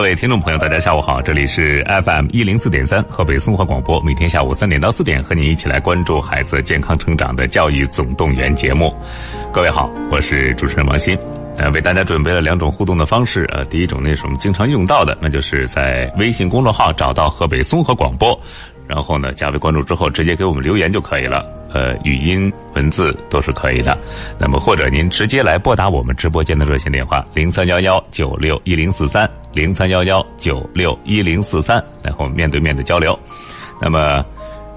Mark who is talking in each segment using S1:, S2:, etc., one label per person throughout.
S1: 各位听众朋友，大家下午好，这里是 FM 一零四点三河北综合广播，每天下午三点到四点和你一起来关注孩子健康成长的教育总动员节目。各位好，我是主持人王鑫，呃，为大家准备了两种互动的方式，呃，第一种呢是我们经常用到的，那就是在微信公众号找到河北综合广播，然后呢加为关注之后，直接给我们留言就可以了。呃，语音、文字都是可以的。那么，或者您直接来拨打我们直播间的热线电话零三幺幺九六一零四三零三幺幺九六一零四三，来和我们面对面的交流。那么，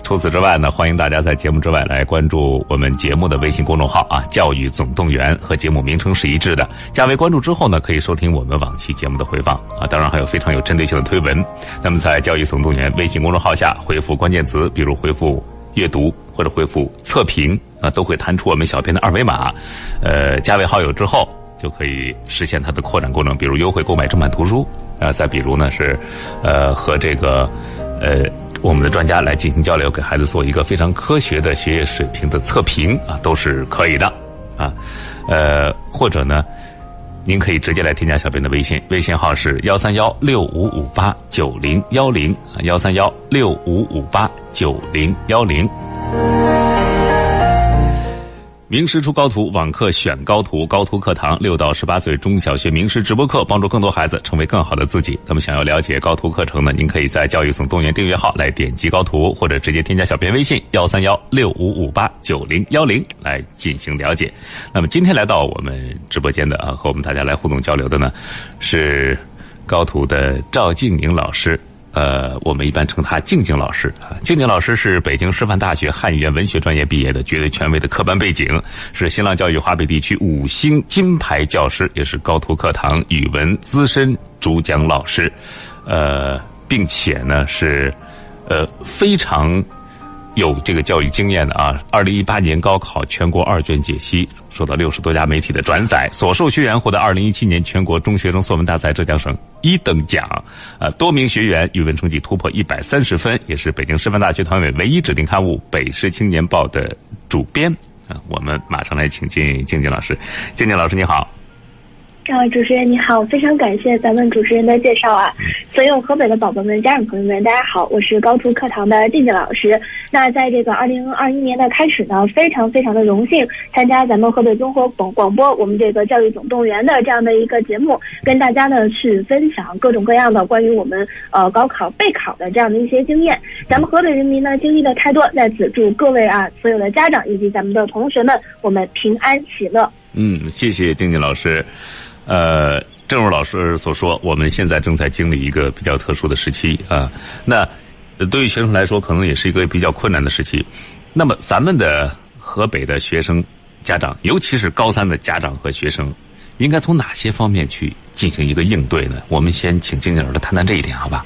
S1: 除此之外呢，欢迎大家在节目之外来关注我们节目的微信公众号啊，“教育总动员”和节目名称是一致的。加为关注之后呢，可以收听我们往期节目的回放啊。当然，还有非常有针对性的推文。那么，在“教育总动员”微信公众号下回复关键词，比如回复。阅读或者回复测评啊，都会弹出我们小编的二维码，呃，加为好友之后就可以实现它的扩展功能，比如优惠购买正版图书啊，再比如呢是，呃，和这个呃我们的专家来进行交流，给孩子做一个非常科学的学业水平的测评啊，都是可以的啊，呃，或者呢。您可以直接来添加小编的微信，微信号是幺三幺六五五八九零幺零，幺三幺六五五八九零幺零。名师出高徒，网课选高徒，高徒课堂六到十八岁中小学名师直播课，帮助更多孩子成为更好的自己。那么，想要了解高徒课程呢？您可以在教育总动员订阅号来点击高徒，或者直接添加小编微信幺三幺六五五八九零幺零来进行了解。那么，今天来到我们直播间的啊，和我们大家来互动交流的呢，是高徒的赵静宁老师。呃，我们一般称他静静老师啊。静静老师是北京师范大学汉语言文学专业毕业的，绝对权威的科班背景，是新浪教育华北地区五星金牌教师，也是高途课堂语文资深主讲老师，呃，并且呢是呃非常。有这个教育经验的啊，二零一八年高考全国二卷解析受到六十多家媒体的转载，所授学员获得二零一七年全国中学生作文大赛浙江省一等奖，呃，多名学员语文成绩突破一百三十分，也是北京师范大学团委唯一指定刊物《北师青年报》的主编啊。我们马上来请进静静老师，静静老师你好。
S2: 啊，主持人你好，非常感谢咱们主持人的介绍啊！所有河北的宝宝们、家长朋友们，大家好，我是高途课堂的静静老师。那在这个二零二一年的开始呢，非常非常的荣幸参加咱们河北综合广广播我们这个教育总动员的这样的一个节目，跟大家呢去分享各种各样的关于我们呃高考备考的这样的一些经验。咱们河北人民呢经历的太多，在此祝各位啊所有的家长以及咱们的同学们，我们平安喜乐。
S1: 嗯，谢谢静静老师。呃，正如老师所说，我们现在正在经历一个比较特殊的时期啊。那对于学生来说，可能也是一个比较困难的时期。那么，咱们的河北的学生家长，尤其是高三的家长和学生，应该从哪些方面去进行一个应对呢？我们先请静静老师谈谈这一点，好吧？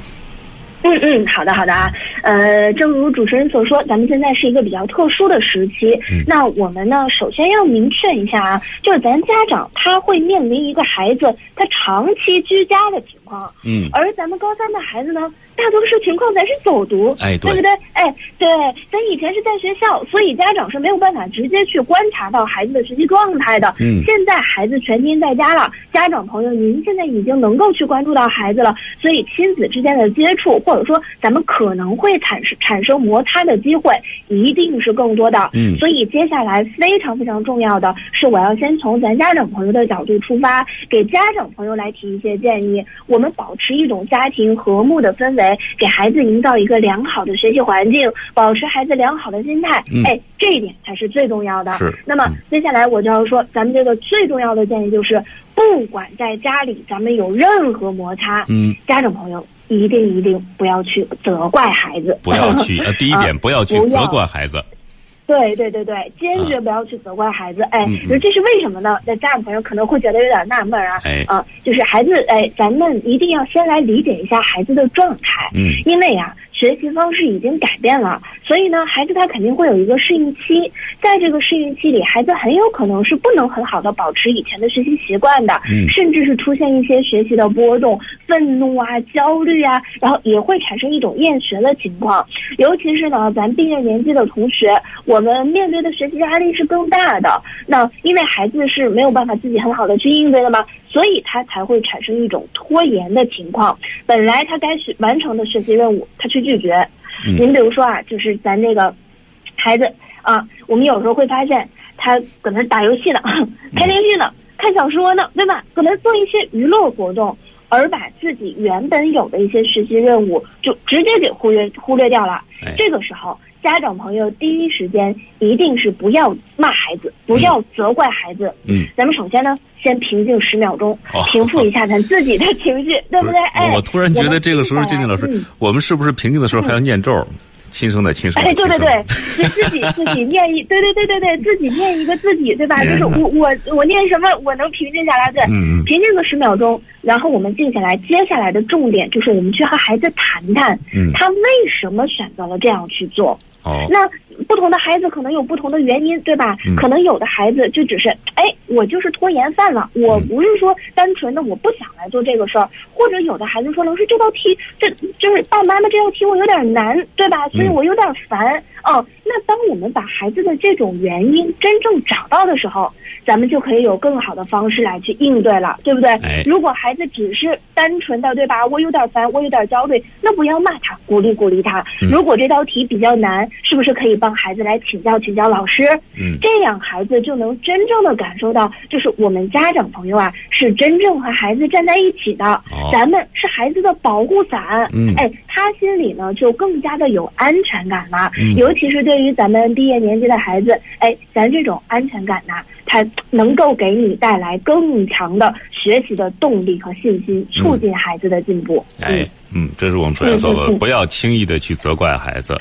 S2: 嗯嗯，好的好的啊，呃，正如主持人所说，咱们现在是一个比较特殊的时期。嗯那我们呢，首先要明确一下啊，就是咱家长他会面临一个孩子他长期居家的情况。
S1: 嗯，
S2: 而咱们高三的孩子呢。大多数情况咱是走读，
S1: 哎，
S2: 对不对？哎，对，咱以前是在学校，所以家长是没有办法直接去观察到孩子的学习状态的。
S1: 嗯，
S2: 现在孩子全天在家了，家长朋友，您现在已经能够去关注到孩子了，所以亲子之间的接触，或者说咱们可能会产生产生摩擦的机会，一定是更多的。
S1: 嗯，
S2: 所以接下来非常非常重要的是，我要先从咱家长朋友的角度出发，给家长朋友来提一些建议。我们保持一种家庭和睦的氛围。给孩子营造一个良好的学习环境，保持孩子良好的心态，嗯哎，这一点才是最重要的。
S1: 是。
S2: 那么接下来我就要说，咱们这个最重要的建议就是，不管在家里咱们有任何摩擦，
S1: 嗯，
S2: 家长朋友一定一定不要去责怪孩子，
S1: 不要去呃，第一点 不要去责怪孩子。
S2: 对对对对，坚决不要去责怪孩子。哎，就是这是为什么呢？那家长朋友可能会觉得有点纳闷啊。
S1: 哎
S2: 啊，就是孩子，哎，咱们一定要先来理解一下孩子的状态。
S1: 嗯
S2: 因为呀、学习方式已经改变了，所以呢，孩子他肯定会有一个适应期。在这个适应期里，孩子很有可能是不能很好的保持以前的学习习惯的，
S1: 嗯
S2: 甚至是出现一些学习的波动、愤怒啊、焦虑啊，然后也会产生一种厌学的情况。尤其是呢，咱毕业年纪的同学，我们面对的学习压力是更大的。那因为孩子是没有办法自己很好的去应对的嘛，所以他才会产生一种拖延的情况。本来他该学完成的学习任务，他去拒绝。
S1: 嗯
S2: 您比如说啊，就是咱这个孩子啊，我们有时候会发现他搁那打游戏呢，看电视呢，看小说呢，对吧？搁那做一些娱乐活动，而把自己原本有的一些学习任务就直接给忽略忽略掉了。
S1: 哎
S2: 这个时候，家长朋友第一时间一定是不要骂孩子，不要责怪孩子。
S1: 嗯，
S2: 咱们首先呢，先平静十秒钟
S1: 哦，
S2: 平复一下咱自己的情绪，对不对？哎，
S1: 我我突然觉得这个时候，静静老师
S2: 嗯，
S1: 我们是不是平静的时候还要念咒？亲生的亲生的
S2: 哎，对对对，就自己 自己念一，对对对对对，自己念一个自己，对吧？就是我我我念什么，我能平静下来，对，平静个十秒钟，然后我们静下来，接下来的重点就是我们去和孩子谈谈，
S1: 嗯。
S2: 他为什么选择了这样去做。
S1: 哦。
S2: 那不同的孩子可能有不同的原因，对吧？
S1: 嗯
S2: 可能有的孩子就只是，哎，我就是拖延犯了，我
S1: 嗯
S2: 不是说单纯的我不想来做这个事儿，或者有的孩子说，老师这道题，这就是爸爸妈妈这道题我有点难，对吧？所以
S1: 嗯
S2: 我有点烦。哦，那当我们把孩子的这种原因真正找到的时候，咱们就可以有更好的方式来去应对了，对不对？
S1: 哎
S2: 如果孩子只是单纯的，对吧？我有点烦，我有点焦虑，那不要骂他，鼓励鼓励他。
S1: 嗯
S2: 如果这道题比较难，是不是可以帮孩子来请教请教老师？
S1: 嗯
S2: 这样孩子就能真正的感受到，就是我们家长朋友啊，是真正和孩子站在一起的，
S1: 哦
S2: 咱们是孩子的保护伞。
S1: 嗯
S2: 哎，他心里呢就更加的有安全感了。
S1: 嗯
S2: 尤其实对于咱们毕业年级的孩子，哎，咱这种安全感呐、它能够给你带来更强的学习的动力和信心，促进孩子的进步。
S1: 哎嗯，这是我们首先做的，不要轻易的去责怪孩子。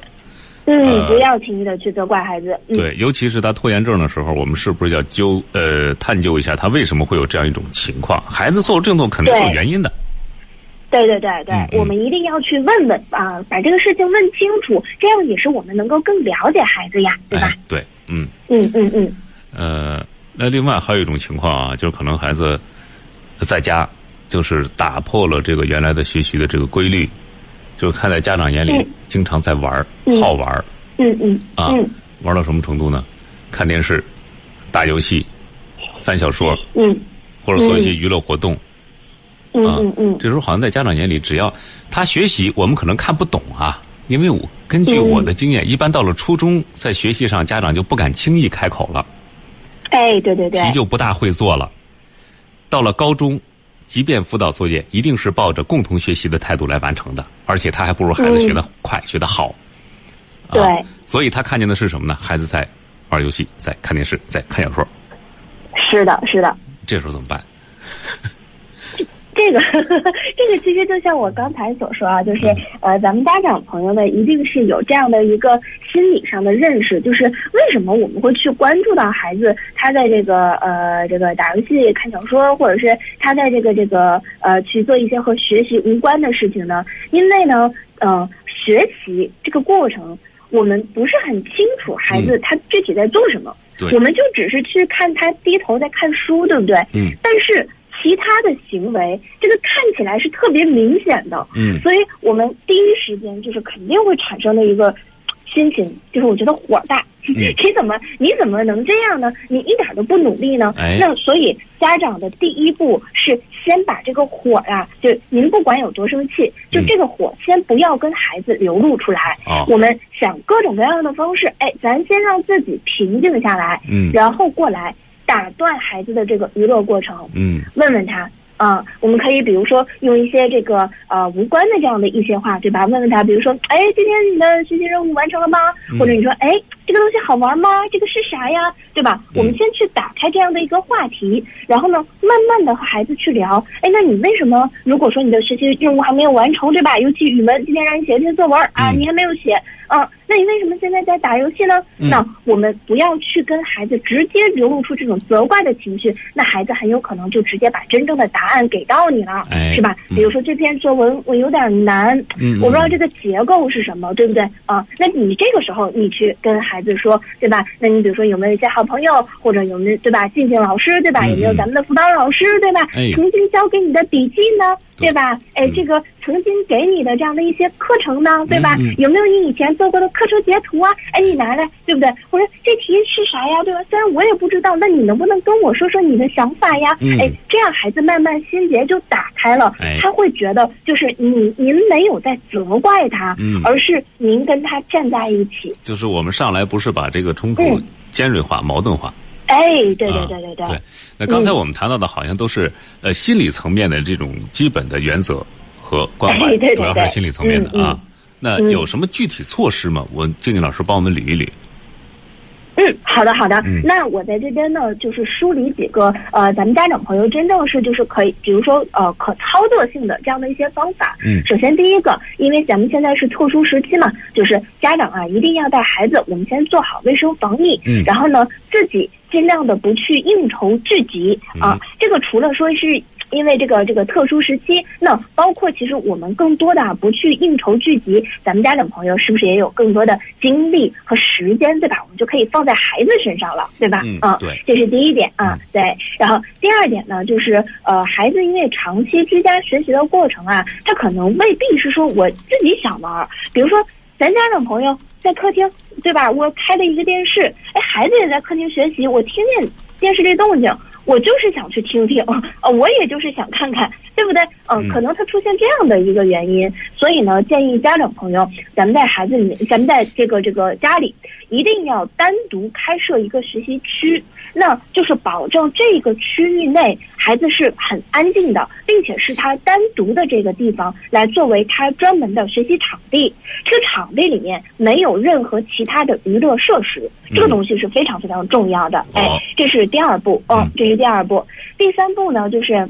S2: 嗯，不要轻易的去责怪孩子。嗯、
S1: 对，尤其是他拖延症的时候，我们是不是要究呃探究一下他为什么会有这样一种情况？孩子做这种动肯定是有原因的。
S2: 对对对对，我们一定要去问问啊，把这个事情问清楚，这样也是我们能够更了解孩子呀，对吧？
S1: 哎，对，嗯。
S2: 嗯嗯嗯，
S1: 呃，那另外还有一种情况啊，就是可能孩子在家就是打破了这个原来的学习的这个规律，就是看在家长眼里
S2: 嗯。
S1: 经常在玩儿，
S2: 嗯。
S1: 好玩儿。
S2: 嗯嗯
S1: 啊
S2: 嗯，
S1: 玩到什么程度呢？看电视、打游戏、翻小说，
S2: 嗯。
S1: 或者做一些娱乐活动。
S2: 嗯
S1: 啊
S2: 嗯嗯
S1: 这时候好像在家长眼里，只要他学习，我们可能看不懂啊，因为我根据
S2: 嗯
S1: 我的经验，一般到了初中，在学习上家长就不敢轻易开口了，
S2: 哎，对对对，
S1: 题就不大会做了。到了高中，即便辅导作业，一定是抱着共同学习的态度来完成的，而且他还不如孩子学得快，学得好。啊
S2: 对，
S1: 所以他看见的是什么呢？孩子在玩游戏，在看电视，在看小说，
S2: 是的，是的。
S1: 这时候怎么办？
S2: 这个 这个其实就像我刚才所说啊，就是呃，咱们家长朋友呢，一定是有这样的一个心理上的认识，就是为什么我们会去关注到孩子他在这个呃这个打游戏、看小说，或者是他在这个这个呃去做一些和学习无关的事情呢？因为呢，呃，学习这个过程。我们不是很清楚孩子他具体在做什么，
S1: 对
S2: 我们就只是去看他低头在看书，对不对？
S1: 嗯
S2: 但是其他的行为，这个看起来是特别明显的，
S1: 嗯。
S2: 所以我们第一时间就是肯定会产生的一个心情，就是我觉得火大，
S1: 嗯。
S2: 你怎么你怎么能这样呢？你一点都不努力呢？
S1: 哎。
S2: 那所以家长的第一步是先把这个火呀、就您不管有多生气，就
S1: 嗯。
S2: 这个火先不要跟孩子流露出来。
S1: 哦。
S2: 我们想各种各样的方式，哎，咱先让自己平静下来，
S1: 嗯。
S2: 然后过来打断孩子的这个娱乐过程，
S1: 嗯
S2: 问问他。啊、我们可以比如说用一些这个呃无关的这样的一些话，对吧？问问他，比如说，哎，今天你的学习任务完成了吗？
S1: 嗯
S2: 或者你说，哎，这个东西好玩吗？这个是啥呀？对吧？
S1: 嗯
S2: 我们先去打开这样的一个话题，然后呢，慢慢的和孩子去聊。哎，那你为什么？如果说你的学习任务还没有完成，对吧？尤其语文，今天让你写一篇作文啊，
S1: 嗯
S2: 你还没有写，啊，那那你为什么现在在打游戏呢？那我们不要去跟孩子直接流露出这种责怪的情绪，那孩子很有可能就直接把真正的答案给到你了，是吧？比如说这篇作文我有点难，我不知道这个结构是什么，对不对啊？那你这个时候你去跟孩子说，对吧？那你比如说有没有一些好朋友，或者有没有对吧？静静老师对吧？有没有咱们的辅导老师对吧？曾经教给你的笔记呢，对吧？哎，这个曾经给你的这样的一些课程呢，对吧？有没有你以前做过的课程截图啊？哎，你拿来，对不对？我说这题是啥呀？对吧？虽然我也不知道，那你能不能跟我说说你的想法呀？哎，这样孩子慢慢心结就打开了，他会觉得就是你您没有在责怪他，而是您跟他站在一起。
S1: 就是我们上来不是把这个冲突尖锐化、矛盾化。
S2: 哎，对对对对对。
S1: 对，那刚才我们谈到的好像都是呃心理层面的这种基本的原则和关怀，主要是心理层面的啊。那有什么具体措施吗？我静静老师帮我们捋一捋。
S2: 嗯，好的好的。那我在这边呢，就是梳理几个呃，咱们家长朋友真正是就是可以，比如说呃，可操作性的这样的一些方法。
S1: 嗯。
S2: 首先第一个，因为咱们现在是特殊时期嘛，就是家长啊一定要带孩子，我们先做好卫生防疫。
S1: 嗯。
S2: 然后呢，自己尽量的不去应酬聚集啊。这个除了说是。因为这个这个特殊时期，那包括其实我们更多的啊不去应酬聚集，咱们家长朋友是不是也有更多的精力和时间，对吧？我们就可以放在孩子身上了，对吧？
S1: 嗯，对，
S2: 这是第一点啊，对。然后第二点呢，就是呃，孩子因为长期居家学习的过程啊，他可能未必是说我自己想玩，比如说咱家长朋友在客厅，对吧？我开了一个电视，哎，孩子也在客厅学习，我听见电视这动静。我就是想去听听，呃，我也就是想看看，对不对？嗯，可能他出现这样的一个原因，所以呢，建议家长朋友，咱们在孩子里面，咱们在这个这个家里，一定要单独开设一个学习区，那就是保证这个区域内孩子是很安静的，并且是他单独的这个地方来作为他专门的学习场地。这个场地里面没有任何其他的娱乐设施，这个东西是非常非常重要的。哎，这是第二步，嗯，这是。第二步，第三步呢，就是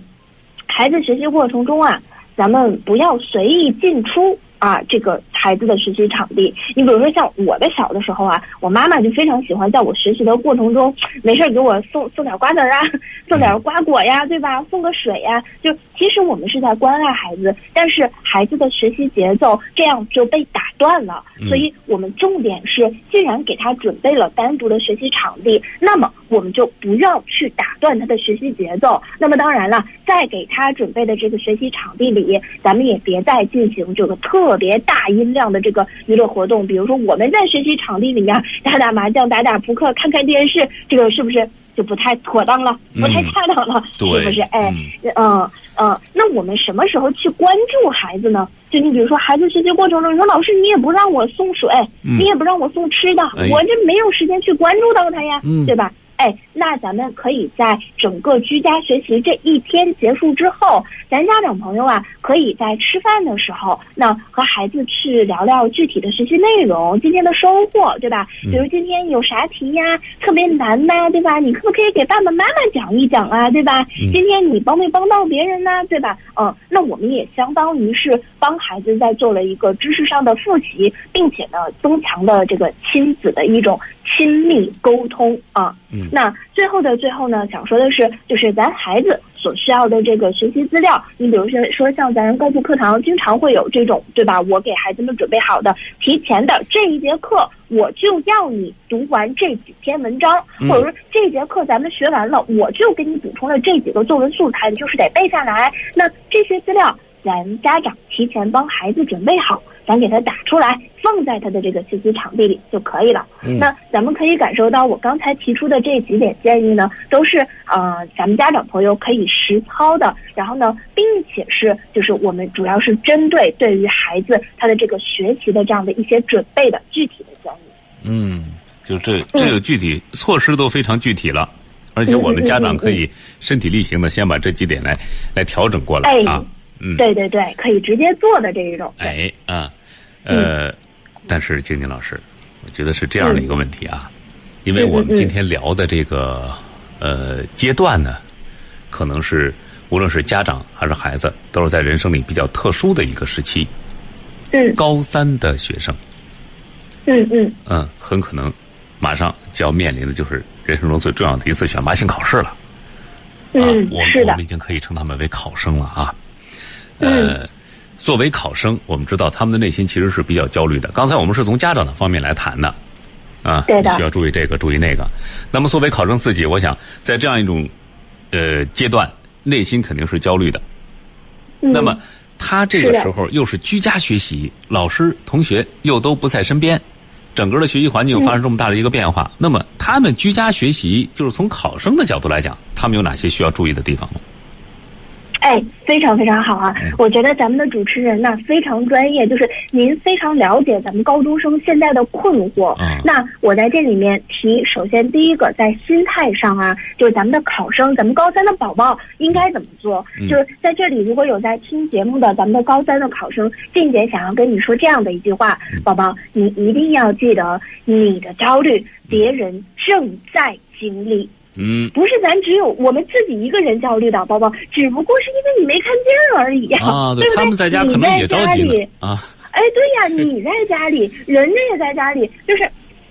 S2: 孩子学习过程中啊，咱们不要随意进出。啊，这个孩子的学习场地，你比如说像我的小的时候啊，我妈妈就非常喜欢在我学习的过程中，没事给我送送点瓜子啊，送点瓜果呀，对吧？送个水呀，就其实我们是在关爱孩子，但是孩子的学习节奏这样就被打断了。所以我们重点是，既然给他准备了单独的学习场地，那么我们就不要去打断他的学习节奏。那么当然了，在给他准备的这个学习场地里，咱们也别再进行这个特。特别大音量的这个娱乐活动，比如说我们在学习场地里面打打麻将、打打扑克、看看电视，这个是不是就不太妥当了？不太恰当了，是不是？哎，嗯嗯，那我们什么时候去关注孩子呢？就你比如说，孩子学习过程中，你说老师你也不让我送水，你也不让我送吃的，我这没有时间去关注到他呀，对吧？哎，那咱们可以在整个居家学习这一天结束之后，咱家长朋友啊，可以在吃饭的时候，那和孩子去聊聊具体的学习内容，今天的收获，对吧？比如今天有啥题呀，特别难呐，对吧？你可不可以给爸爸妈妈讲一讲啊，对吧？今天你帮没帮到别人呢，对吧？嗯，那我们也相当于是帮孩子在做了一个知识上的复习，并且呢，增强了这个亲子的一种。亲密沟通啊，
S1: 嗯，
S2: 那最后的最后呢，想说的是，就是咱孩子所需要的这个学习资料，你比如说说像咱高普课堂经常会有这种，对吧？我给孩子们准备好的提前的这一节课，我就要你读完这几篇文章，或者说这节课咱们学完了，我就给你补充了这几个作文素材，你就是得背下来。那这些资料，咱家长提前帮孩子准备好。咱给他打出来，放在他的这个学习场地里就可以了。那咱们可以感受到，我刚才提出的这几点建议呢，都是呃咱们家长朋友可以实操的。然后呢，并且是就是我们主要是针对对于孩子他的这个学习的这样的一些准备的具体的建议。
S1: 嗯，就这这个具体措施都非常具体了，而且我们家长可以身体力行的先把这几点来来调整过来啊。嗯，
S2: 对对对，可以直接做的这一种。
S1: 哎啊。呃，但是静静老师，我觉得是这样的一个问题啊，因为我们今天聊的这个呃阶段呢，可能是无论是家长还是孩子，都是在人生里比较特殊的一个时期。
S2: 嗯。
S1: 高三的学生。
S2: 嗯嗯
S1: 嗯，很可能马上就要面临的就是人生中最重要的一次选拔性考试了。啊，
S2: 嗯，
S1: 我们我们已，经可以称他们为考生了啊。呃，
S2: 嗯
S1: 作为考生，我们知道他们的内心其实是比较焦虑的。刚才我们是从家长的方面来谈的，啊，
S2: 对的
S1: 需要注意这个，注意那个。那么作为考生自己，我想在这样一种呃阶段，内心肯定是焦虑的。
S2: 嗯
S1: 那么他这个时候又是居家学习，老师、同学又都不在身边，整个的学习环境又发生这么大的一个变化。那么他们居家学习，就是从考生的角度来讲，他们有哪些需要注意的地方吗？
S2: 哎，非常非常好啊！
S1: 嗯
S2: 我觉得咱们的主持人呢非常专业，就是您非常了解咱们高中生现在的困惑。
S1: 嗯
S2: 那我在这里面提，首先第一个在心态上啊，就是咱们的考生，咱们高三的宝宝应该怎么做？
S1: 嗯
S2: 就是在这里，如果有在听节目的咱们的高三的考生，静姐想要跟你说这样的一句话：
S1: 嗯
S2: 宝宝，你一定要记得，你的焦虑别人正在经历。
S1: 嗯
S2: 不是咱只有我们自己一个人焦虑的，宝宝，只不过是因为你没看见而已
S1: 啊，
S2: 对不对？
S1: 他们在家可能也着急
S2: 你在家里
S1: 啊。
S2: 哎，对呀，你在家里，人家也在家里，就是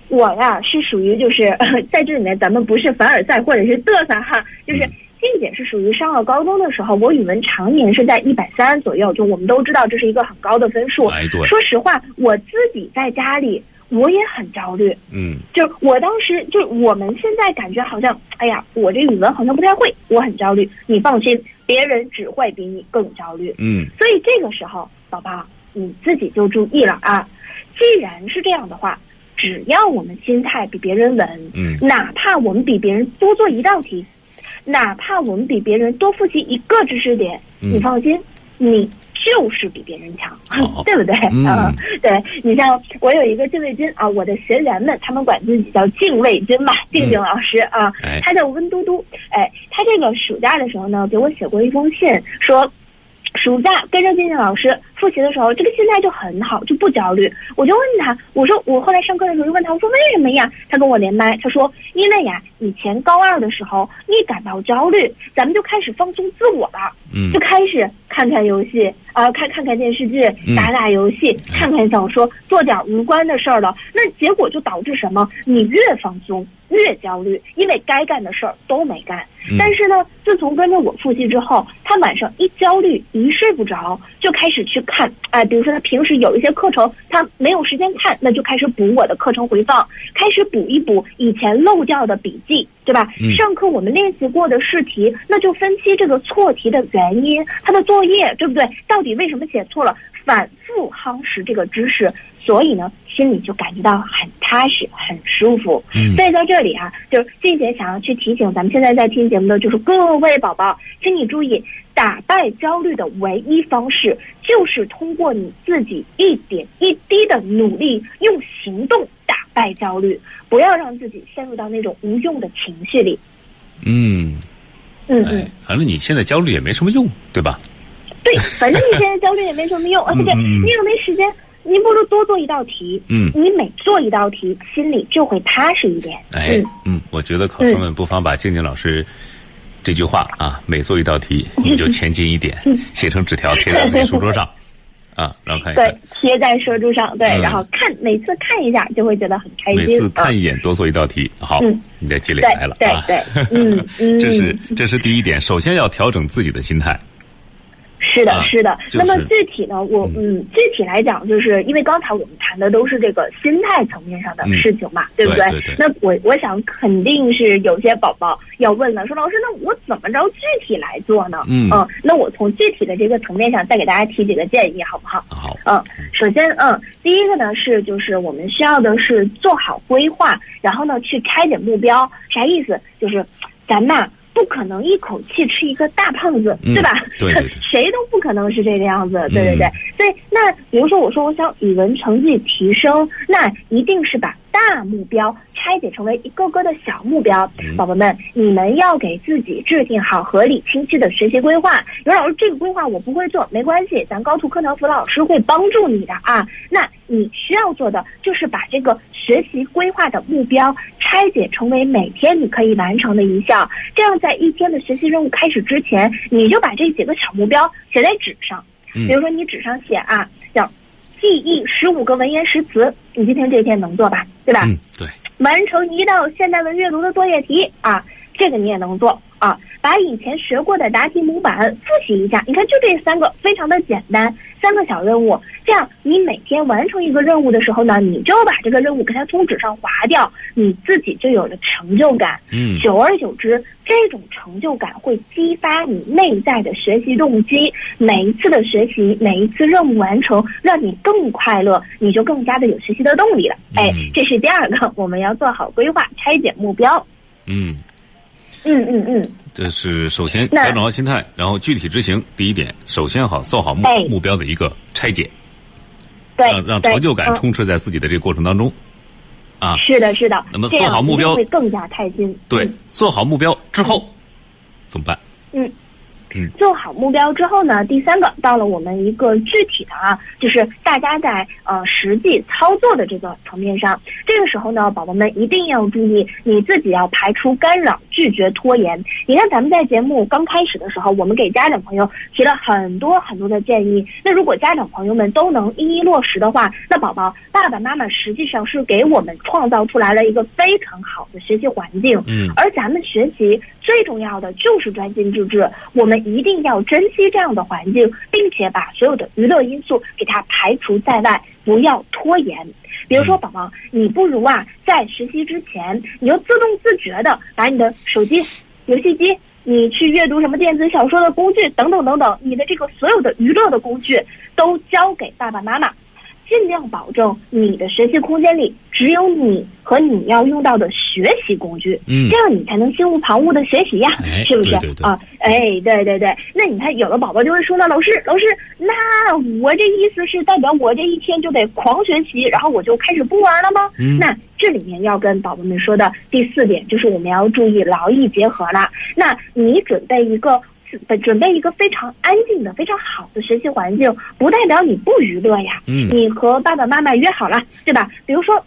S2: 我呀，是属于就是 在这里面，咱们不是凡尔赛或者是嘚瑟哈，就是
S1: 嗯
S2: 静姐是属于上了高中的时候，我语文常年是在一百三左右，就我们都知道这是一个很高的分数。
S1: 哎，对，
S2: 说实话，我自己在家里我也很焦虑，
S1: 嗯
S2: 就我当时就我们现在感觉好像，哎呀，我这语文好像不太会，我很焦虑。你放心，别人只会比你更焦虑。
S1: 嗯
S2: 所以这个时候，宝宝你自己就注意了啊。既然是这样的话，只要我们心态比别人稳，
S1: 嗯
S2: 哪怕我们比别人多做一道题，哪怕我们比别人多复习一个知识点，
S1: 嗯
S2: 你放心，你就是比别人强，对不对？
S1: 嗯
S2: 啊 对你像我有一个禁卫军啊，我的学员们，他们管自己叫禁卫军嘛，静静老师啊，
S1: 哎
S2: 他叫温嘟嘟，哎，他这个暑假的时候呢，给我写过一封信，说。暑假跟着静静老师复习的时候，这个心态就很好，就不焦虑。我就问他，我说我后来上课的时候就问他，我说为什么呀？他跟我连麦，他说因为呀，以前高二的时候你感到焦虑，咱们就开始放松自我了。
S1: 嗯
S2: 就开始看看游戏啊、看看看电视剧
S1: 嗯，
S2: 打打游戏，看看小说，做点无关的事儿了。那结果就导致什么？你越放松越焦虑，因为该干的事儿都没干。
S1: 嗯
S2: 但是呢，自从跟着我复习之后，他晚上一焦虑，一睡不着，就开始去看。哎、比如说他平时有一些课程他没有时间看，那就开始补我的课程回放，开始补一补以前漏掉的笔记，对吧？
S1: 嗯
S2: 上课我们练习过的试题，那就分析这个错题的原因，他的作业对不对？到底为什么写错了？反复夯实这个知识，所以呢，心里就感觉到很踏实、很舒服。
S1: 嗯
S2: 所以在这里啊，就是静姐想要去提醒咱们现在在听节目的，就是各位宝宝，请你注意，打败焦虑的唯一方式就是通过你自己一点一滴的努力，用行动打败焦虑，不要让自己陷入到那种无用的情绪里。
S1: 嗯，哎
S2: 嗯嗯，，
S1: 反正你现在焦虑也没什么用，对吧？
S2: 对，反正你现在焦虑也没什么用，而且你又没时间，你不如多做一道题。
S1: 嗯
S2: 你每做一道题，心里就会踏实一点。
S1: 哎
S2: 嗯，
S1: 嗯，我觉得考生们不妨把静静老师这句话啊，每做一道题，你就前进一点，写成纸条贴在自己书桌上，啊，然后看一
S2: 对
S1: 看，，
S2: 贴在书桌上，对，
S1: 嗯
S2: 然后看每次看一下就会觉得很开心每。
S1: 次看一眼多做一道题，好
S2: 嗯，
S1: 你的积累来了啊。
S2: 对对，嗯嗯，
S1: 这是这是第一点，首先要调整自己的心态。
S2: 是的
S1: 啊，
S2: 是的。
S1: 就是
S2: 那么具体呢，我嗯，具体来讲，就是因为刚才我们谈的都是这个心态层面上的
S1: 嗯
S2: 事情嘛，对不
S1: 对对对
S2: 那我我想肯定是有些宝宝要问了，说老师，那我怎么着具体来做呢？
S1: 嗯
S2: 那我从具体的这个层面上再给大家提几个建议，好不好？
S1: 好，
S2: 嗯，首先，嗯，第一个呢是就是我们需要的是做好规划，然后呢去拆解目标。啥意思？就是咱们啊不可能一口气吃一个大胖子，
S1: 嗯
S2: 对吧？
S1: 对对对
S2: 谁都不可能是这个样子，对对对。
S1: 嗯
S2: 所以，那比如说我说我想语文成绩提升，那一定是把大目标拆解成为一个个的小目标。
S1: 嗯
S2: 宝宝们，你们要给自己制定好合理清晰的学习规划。有老师这个规划我不会做，没关系，咱高途课堂辅导老师会帮助你的啊。那你需要做的就是把这个学习规划的目标拆解成为每天你可以完成的一项，这样在一天的学习任务开始之前，你就把这几个小目标写在纸上。
S1: 嗯
S2: 比如说你纸上写啊，叫记忆十五个文言诗词，你今天这一天能做吧，对吧？
S1: 嗯，对。
S2: 完成一道现代文阅读的作业题啊，这个你也能做啊。把以前学过的答题模板复习一下，你看就这三个，非常的简单，三个小任务。这样你每天完成一个任务的时候呢，你就把这个任务给它从纸上划掉，你自己就有了成就感。
S1: 嗯，
S2: 久而久之，这种成就感会激发你内在的学习动机。每一次的学习，每一次任务完成，让你更快乐，你就更加的有学习的动力了。哎，这是第二个，我们要做好规划，拆解目标。
S1: 嗯，
S2: 嗯嗯嗯。
S1: 这是首先调整好心态，然后具体执行。第一点，首先好做好目目标的一个拆解，让让成就感充斥在自己的这个过程当中。啊，
S2: 是的，是的。
S1: 那么做好目标
S2: 会更加开心。
S1: 对，做好目标之后怎么办？
S2: 嗯。做好目标之后呢，第三个到了我们一个具体的啊，就是大家在呃实际操作的这个层面上，这个时候呢，宝宝们一定要注意，你自己要排除干扰，拒绝拖延。你看咱们在节目刚开始的时候，我们给家长朋友提了很多很多的建议，那如果家长朋友们都能一一落实的话，那宝宝爸爸妈妈实际上是给我们创造出来了一个非常好的学习环境。
S1: 嗯，
S2: 而咱们学习最重要的就是专心致志，我们。一定要珍惜这样的环境，并且把所有的娱乐因素给它排除在外，不要拖延。比如说，宝宝，你不如啊，在实习之前，你就自动自觉的把你的手机、游戏机，你去阅读什么电子小说的工具等等等等，你的这个所有的娱乐的工具都交给爸爸妈妈。尽量保证你的学习空间里只有你和你要用到的学习工具，
S1: 嗯，
S2: 这样你才能心无旁骛的学习呀，是不是啊？哎，对对对，那你看有的宝宝就会说呢，老师老师，那我这意思是代表我这一天就得狂学习，然后我就开始不玩了吗？
S1: 嗯，
S2: 那这里面要跟宝宝们说的第四点就是我们要注意劳逸结合了。那你准备一个。准准备一个非常安静的、非常好的学习环境，不代表你不娱乐呀。
S1: 嗯，
S2: 你和爸爸妈妈约好了，对吧？比如说，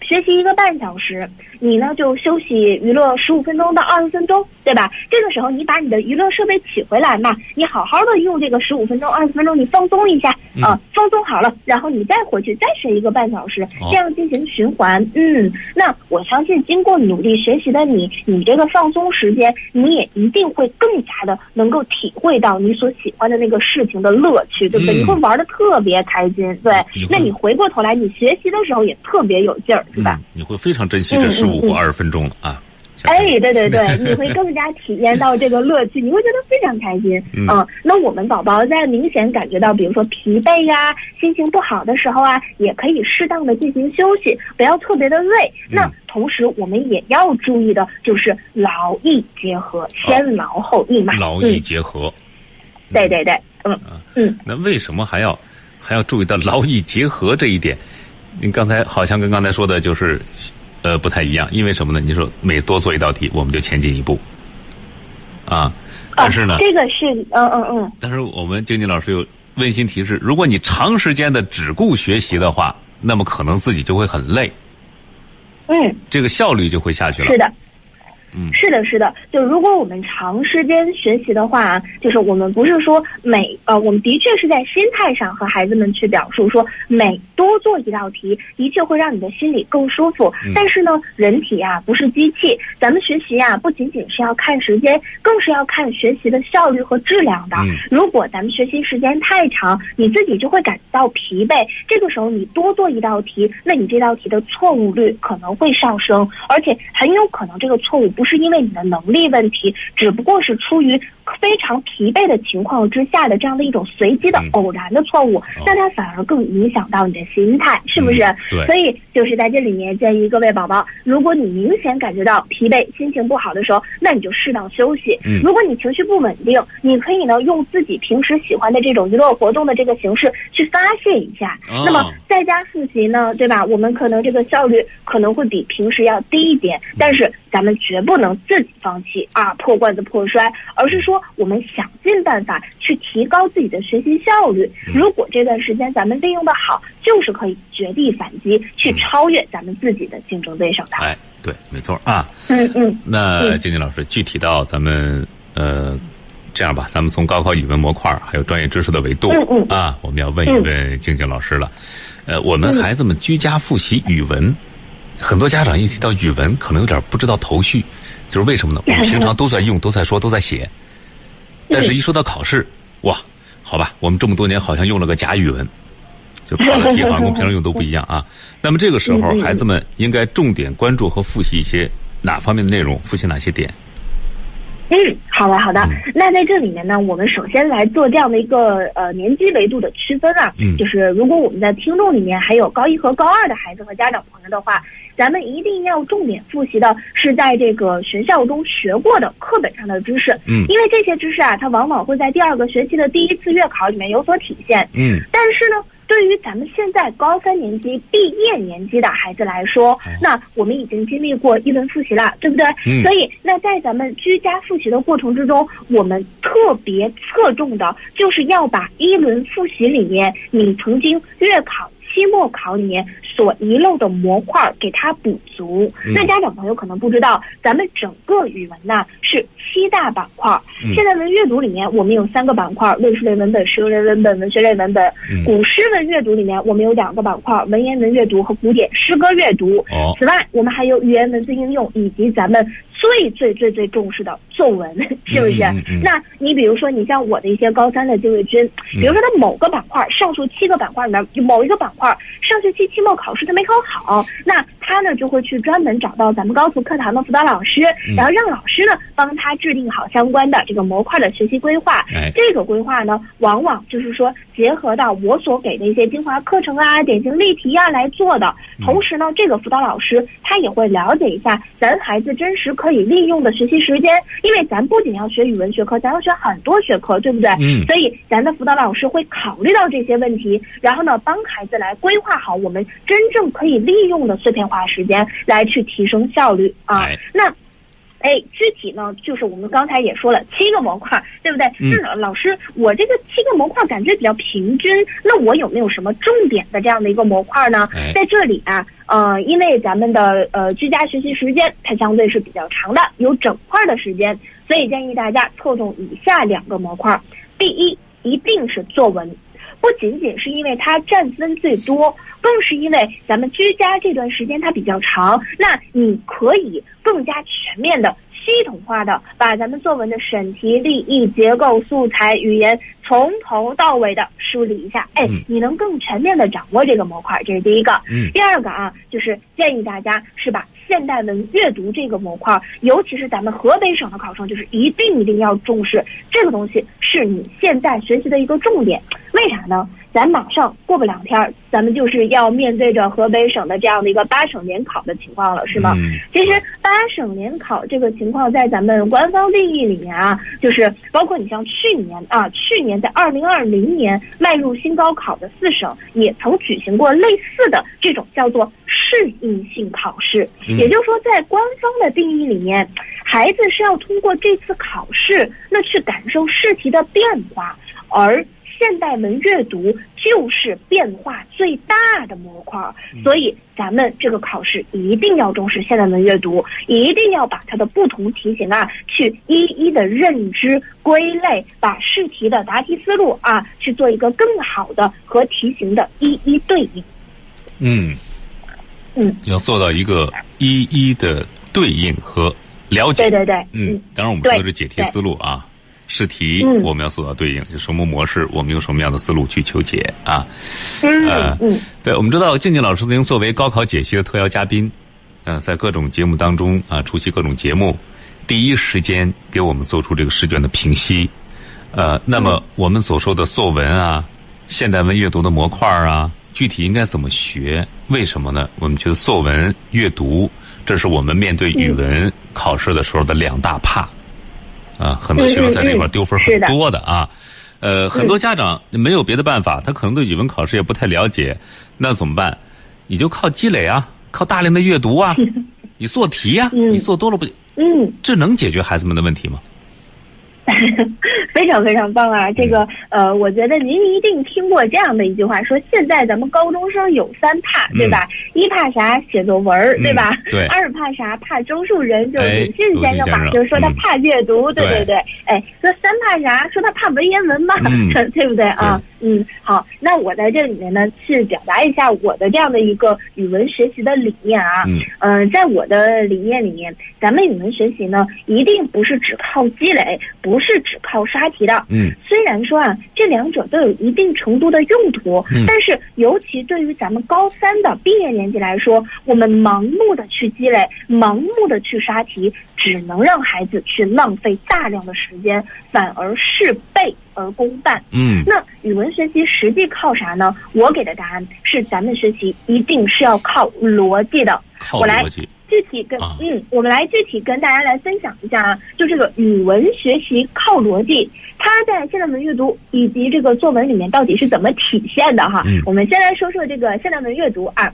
S2: 学习一个半小时。你呢就休息娱乐十五分钟到二十分钟，对吧？这个时候你把你的娱乐设备取回来嘛，你好好的用这个十五分钟、二十分钟，你放松一下啊，放松好了，然后你再回去再学一个半小时，这样进行循环。嗯，那我相信经过努力学习的你，你这个放松时间，你也一定会更加的能够体会到你所喜欢的那个事情的乐趣，对不对？你会玩的特别开心，对。那你回过头来，你学习的时候也特别有劲儿，是吧？
S1: 你会非常珍惜这十。五或二十分钟了啊！
S2: 哎，对对对，你会更加体验到这个乐趣，你会觉得非常开心。嗯，那我们宝宝在明显感觉到，比如说疲惫呀、心情不好的时候啊，也可以适当的进行休息，不要特别的累。那同时，我们也要注意的就是劳逸结合，先劳后逸嘛。
S1: 劳逸结合。
S2: 对对对，嗯嗯。
S1: 那为什么还要还要注意到劳逸结合这一点？您刚才好像跟刚才说的就是。呃，不太一样，因为什么呢？你说每多做一道题，我们就前进一步，啊，但是呢，
S2: 这个是，嗯嗯嗯。
S1: 但是我们经济老师有温馨提示：如果你长时间的只顾学习的话，那么可能自己就会很累，
S2: 嗯，
S1: 这个效率就会下去了。
S2: 是的。
S1: 嗯，
S2: 是的，是的，就如果我们长时间学习的话，就是我们不是说每呃，我们的确是在心态上和孩子们去表述说，每多做一道题，的确会让你的心里更舒服。但是呢，人体啊不是机器，咱们学习啊不仅仅是要看时间，更是要看学习的效率和质量的。如果咱们学习时间太长，你自己就会感到疲惫。这个时候你多做一道题，那你这道题的错误率可能会上升，而且很有可能这个错误。不是因为你的能力问题，只不过是出于非常疲惫的情况之下的这样的一种随机的偶然的错误，那它反而更影响到你的心态，是不是？
S1: 对。
S2: 所以就是在这里面建议各位宝宝，如果你明显感觉到疲惫、心情不好的时候，那你就适当休息。
S1: 嗯。
S2: 如果你情绪不稳定，你可以呢用自己平时喜欢的这种娱乐活动的这个形式去发泄一下。那么在家复习呢，对吧？我们可能这个效率可能会比平时要低一点，但是咱们绝。不能自己放弃啊，破罐子破摔，而是说我们想尽办法去提高自己的学习效率。如果这段时间咱们利用的好，就是可以绝地反击，去超越咱们自己的竞争对手的。
S1: 哎，对，没错啊。
S2: 嗯嗯。
S1: 那静静老师，具体到咱们呃这样吧，咱们从高考语文模块还有专业知识的维度
S2: 嗯嗯
S1: 啊，我们要问一问静静老师了。呃，我们孩子们居家复习语文，很多家长一提到语文，可能有点不知道头绪，就是为什么呢？我们平常都在用，都在说，都在写，但是一说到考试，哇，好吧，我们这么多年好像用了个假语文，就考的题好像跟平常用都不一样啊。那么这个时候，孩子们应该重点关注和复习一些哪方面的内容，复习哪些点？
S2: 嗯，好的好的。那在这里面呢，我们首先来做这样的一个呃年级维度的区分啊，
S1: 嗯
S2: 就是如果我们在听众里面还有高一和高二的孩子和家长朋友的话，咱们一定要重点复习的是在这个学校中学过的课本上的知识，
S1: 嗯
S2: 因为这些知识啊，它往往会在第二个学期的第一次月考里面有所体现。
S1: 嗯
S2: 但是呢，对于咱们现在高三年级毕业年级的孩子来说，那我们已经经历过一轮复习了，对不对？
S1: 嗯
S2: 所以，那在咱们居家复习的过程之中，我们特别侧重的就是要把一轮复习里面你曾经月考、期末考里面所遗漏的模块儿给它补足。
S1: 嗯
S2: 那家长朋友可能不知道，咱们整个语文呢是七大板块儿。
S1: 嗯
S2: 现在文阅读里面我们有三个板块儿：论述类文本、实用类文本、文学类文本。
S1: 嗯
S2: 古诗文阅读里面我们有两个板块儿：文言文阅读和古典诗歌阅读。
S1: 哦
S2: 此外，我们还有语言文字应用以及咱们最最最最重视的作文，是不是？
S1: 嗯嗯嗯
S2: 那你比如说，你像我的一些高三的精卫军，比如说他某个板块上述七个板块里面某一个板块上学期期末考试他没考好，那他呢就会去专门找到咱们高途课堂的辅导老师，
S1: 嗯
S2: 然后让老师呢帮他制定好相关的这个模块的学习规划。
S1: 哎
S2: 这个规划呢，往往就是说结合到我所给的一些精华课程啊、典型例题啊来做的。同时呢，这个辅导老师他也会了解一下咱孩子真实可以利用的学习时间，因为咱不仅要学语文学科，咱要学很多学科，对不对？
S1: 嗯
S2: 所以咱的辅导老师会考虑到这些问题，然后呢，帮孩子来规划好我们真正可以利用的碎片化时间，来去提升效率啊。
S1: 哎
S2: 那。哎，具体呢，就是我们刚才也说了七个模块，对不对？
S1: 嗯
S2: 那老师，我这个七个模块感觉比较平均，那我有没有什么重点的这样的一个模块呢？
S1: 哎
S2: 在这里啊，呃，因为咱们的呃居家学习时间它相对是比较长的，有整块的时间，所以建议大家侧重以下两个模块。第一，一定是作文。不仅仅是因为它占分最多，更是因为咱们居家这段时间它比较长，那你可以更加全面的、系统化的把咱们作文的审题、立意、结构、素材、语言从头到尾的梳理一下。哎
S1: 嗯，
S2: 你能更全面的掌握这个模块，这是第一个。
S1: 嗯
S2: 第二个啊，就是建议大家是把现代文阅读这个模块，尤其是咱们河北省的考生，就是一定一定要重视这个东西，是你现在学习的一个重点。为啥呢？咱马上过不两天儿，咱们就是要面对着河北省的这样的一个八省联考的情况了，是吗？
S1: 嗯
S2: 其实八省联考这个情况，在咱们官方定义里面啊，就是包括你像去年啊，去年在二零二零年迈入新高考的四省，也曾举行过类似的这种叫做适应性考试。
S1: 嗯
S2: 也就是说，在官方的定义里面，孩子是要通过这次考试，那去感受试题的变化，而现代文阅读就是变化最大的模块儿，所以咱们这个考试一定要重视现代文阅读，一定要把它的不同题型啊，去一一的认知归类，把试题的答题思路啊，去做一个更好的和题型的一一对应。
S1: 嗯
S2: 嗯，
S1: 要做到一个一一的对应和了解。
S2: 对对对，
S1: 嗯，当然我们说的是解题思路啊，试题
S2: 嗯
S1: 我们要做到对应，有什么模式，我们用什么样的思路去求解啊？
S2: 嗯
S1: 呃
S2: 嗯
S1: 对，我们知道静静老师曾经作为高考解析的特邀嘉宾，呃，在各种节目当中啊、出席各种节目，第一时间给我们做出这个试卷的评析。呃，那么我们所说的作文啊、现代文阅读的模块啊，具体应该怎么学？为什么呢？我们觉得作文阅读，这是我们面对语文考试的时候的两大怕。啊，很多学生在这块丢分很多的啊。呃，很多家长没有别的办法，他可能对语文考试也不太了解，那怎么办？你就靠积累啊，靠大量的阅读啊，你做题呀、
S2: 嗯
S1: 你做多了不？
S2: 嗯，
S1: 这能解决孩子们的问题吗？
S2: 非 非常非常棒啊！这个呃，我觉得您一定听过这样的一句话，说现在咱们高中生有三怕，对吧？一怕啥？写作文，对吧？
S1: 对。
S2: 二怕啥？怕周树人，就是鲁迅先生
S1: 嘛，
S2: 就是说他怕阅读，对对对。哎，说三怕啥？说他怕文言文嘛，对不对啊？嗯，好，那我在这里面呢，去表达一下我的这样的一个语文学习的理念啊。
S1: 嗯。
S2: 嗯，在我的理念里面，咱们语文学习呢，一定不是只靠积累，不是只靠刷题的。
S1: 嗯。
S2: 虽然说啊，这两者都有一定程度的用途，但是尤其对于咱们高三的毕业年级来说，我们盲目的去积累，盲目的去刷题，只能让孩子去浪费大量的时间，反而事倍。而功半。
S1: 嗯，
S2: 那语文学习实际靠啥呢？我给的答案是，咱们学习一定是要靠逻辑的。
S1: 靠逻辑。
S2: 具体跟嗯，我们来具体跟大家来分享一下啊，就这个语文学习靠逻辑，它在现代文阅读以及这个作文里面到底是怎么体现的哈？
S1: 嗯，
S2: 我们先来说说这个现代文阅读啊。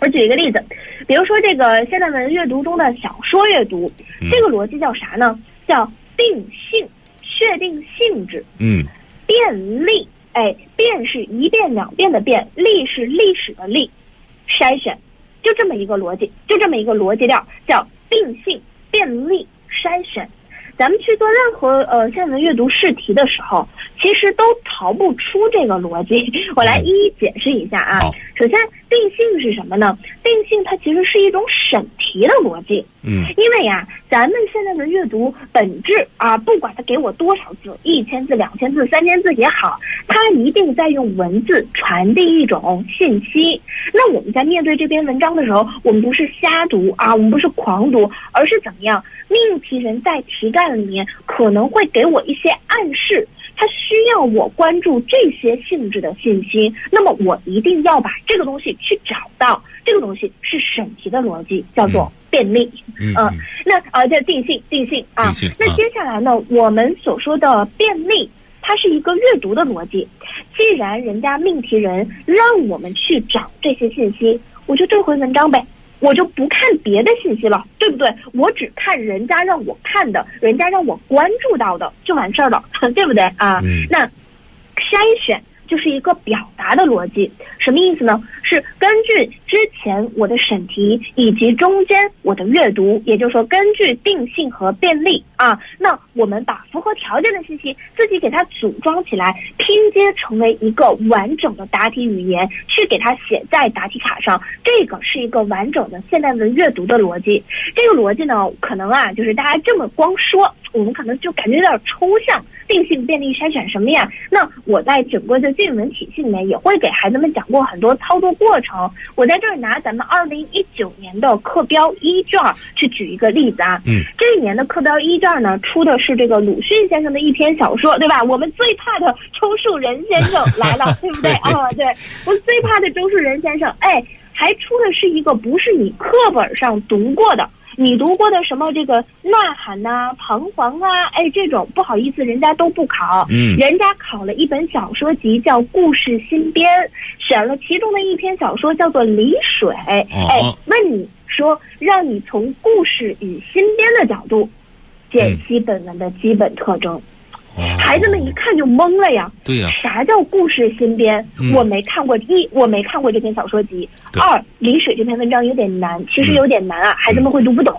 S2: 我举一个例子，比如说这个现代文阅读中的小说阅读，这个逻辑叫啥呢？叫定性。确定性质，
S1: 嗯，
S2: 便利，哎，便是一遍两遍的便，利是历史的历，筛选，就这么一个逻辑，就这么一个逻辑链，叫定性、便利、筛选。咱们去做任何呃现文阅读试题的时候，其实都逃不出这个逻辑。我来一一解释一下啊。首先，定性是什么呢？定性它其实是一种审题的逻辑。
S1: 嗯。
S2: 因为呀，咱们现在的阅读本质啊，不管它给我多少字，一千字、两千字、三千字也好，它一定在用文字传递一种信息。那我们在面对这篇文章的时候，我们不是瞎读啊，我们不是狂读，而是怎么样？命题人在题干里面可能会给我一些暗示，他需要我关注这些性质的信息，那么我一定要把这个东西去找到。这个东西是审题的逻辑，叫做便利。
S1: 嗯，
S2: 那呃叫定性，定性啊。那接下来呢，我们所说的便利，它是一个阅读的逻辑。既然人家命题人让我们去找这些信息，我就这回文章呗。我就不看别的信息了，对不对？我只看人家让我看的，人家让我关注到的就完事儿了，对不对啊？那筛选。就是一个表达的逻辑，什么意思呢？是根据之前我的审题以及中间我的阅读，也就是说根据定性和便利啊，那我们把符合条件的信息自己给它组装起来，拼接成为一个完整的答题语言，去给它写在答题卡上。这个是一个完整的现代文阅读的逻辑。这个逻辑呢，可能啊，就是大家这么光说，我们可能就感觉有点抽象。定性、便利、筛选什么呀？那我在整个的进文体系里面也会给孩子们讲过很多操作过程。我在这儿拿咱们二零一九年的课标一卷去举一个例子啊。
S1: 嗯。
S2: 这一年的课标一卷呢，出的是这个鲁迅先生的一篇小说，对吧？我们最怕的周树人先生 来了，对不对？啊，对，我最怕的周树人先生，哎，还出的是一个不是你课本上读过的。你读过的什么这个呐喊呐、彷徨啊，哎，这种不好意思，人家都不考。
S1: 嗯，
S2: 人家考了一本小说集叫《故事新编》，选了其中的一篇小说叫做《离水》。哎，问你说，让你从故事与新编的角度解析本文的基本特征。孩子们一看就懵了呀！
S1: 对呀，
S2: 啥叫故事新编？我没看过一，我没看过这篇小说集。二，李水这篇文章有点难，其实有点难啊，孩子们会读不懂。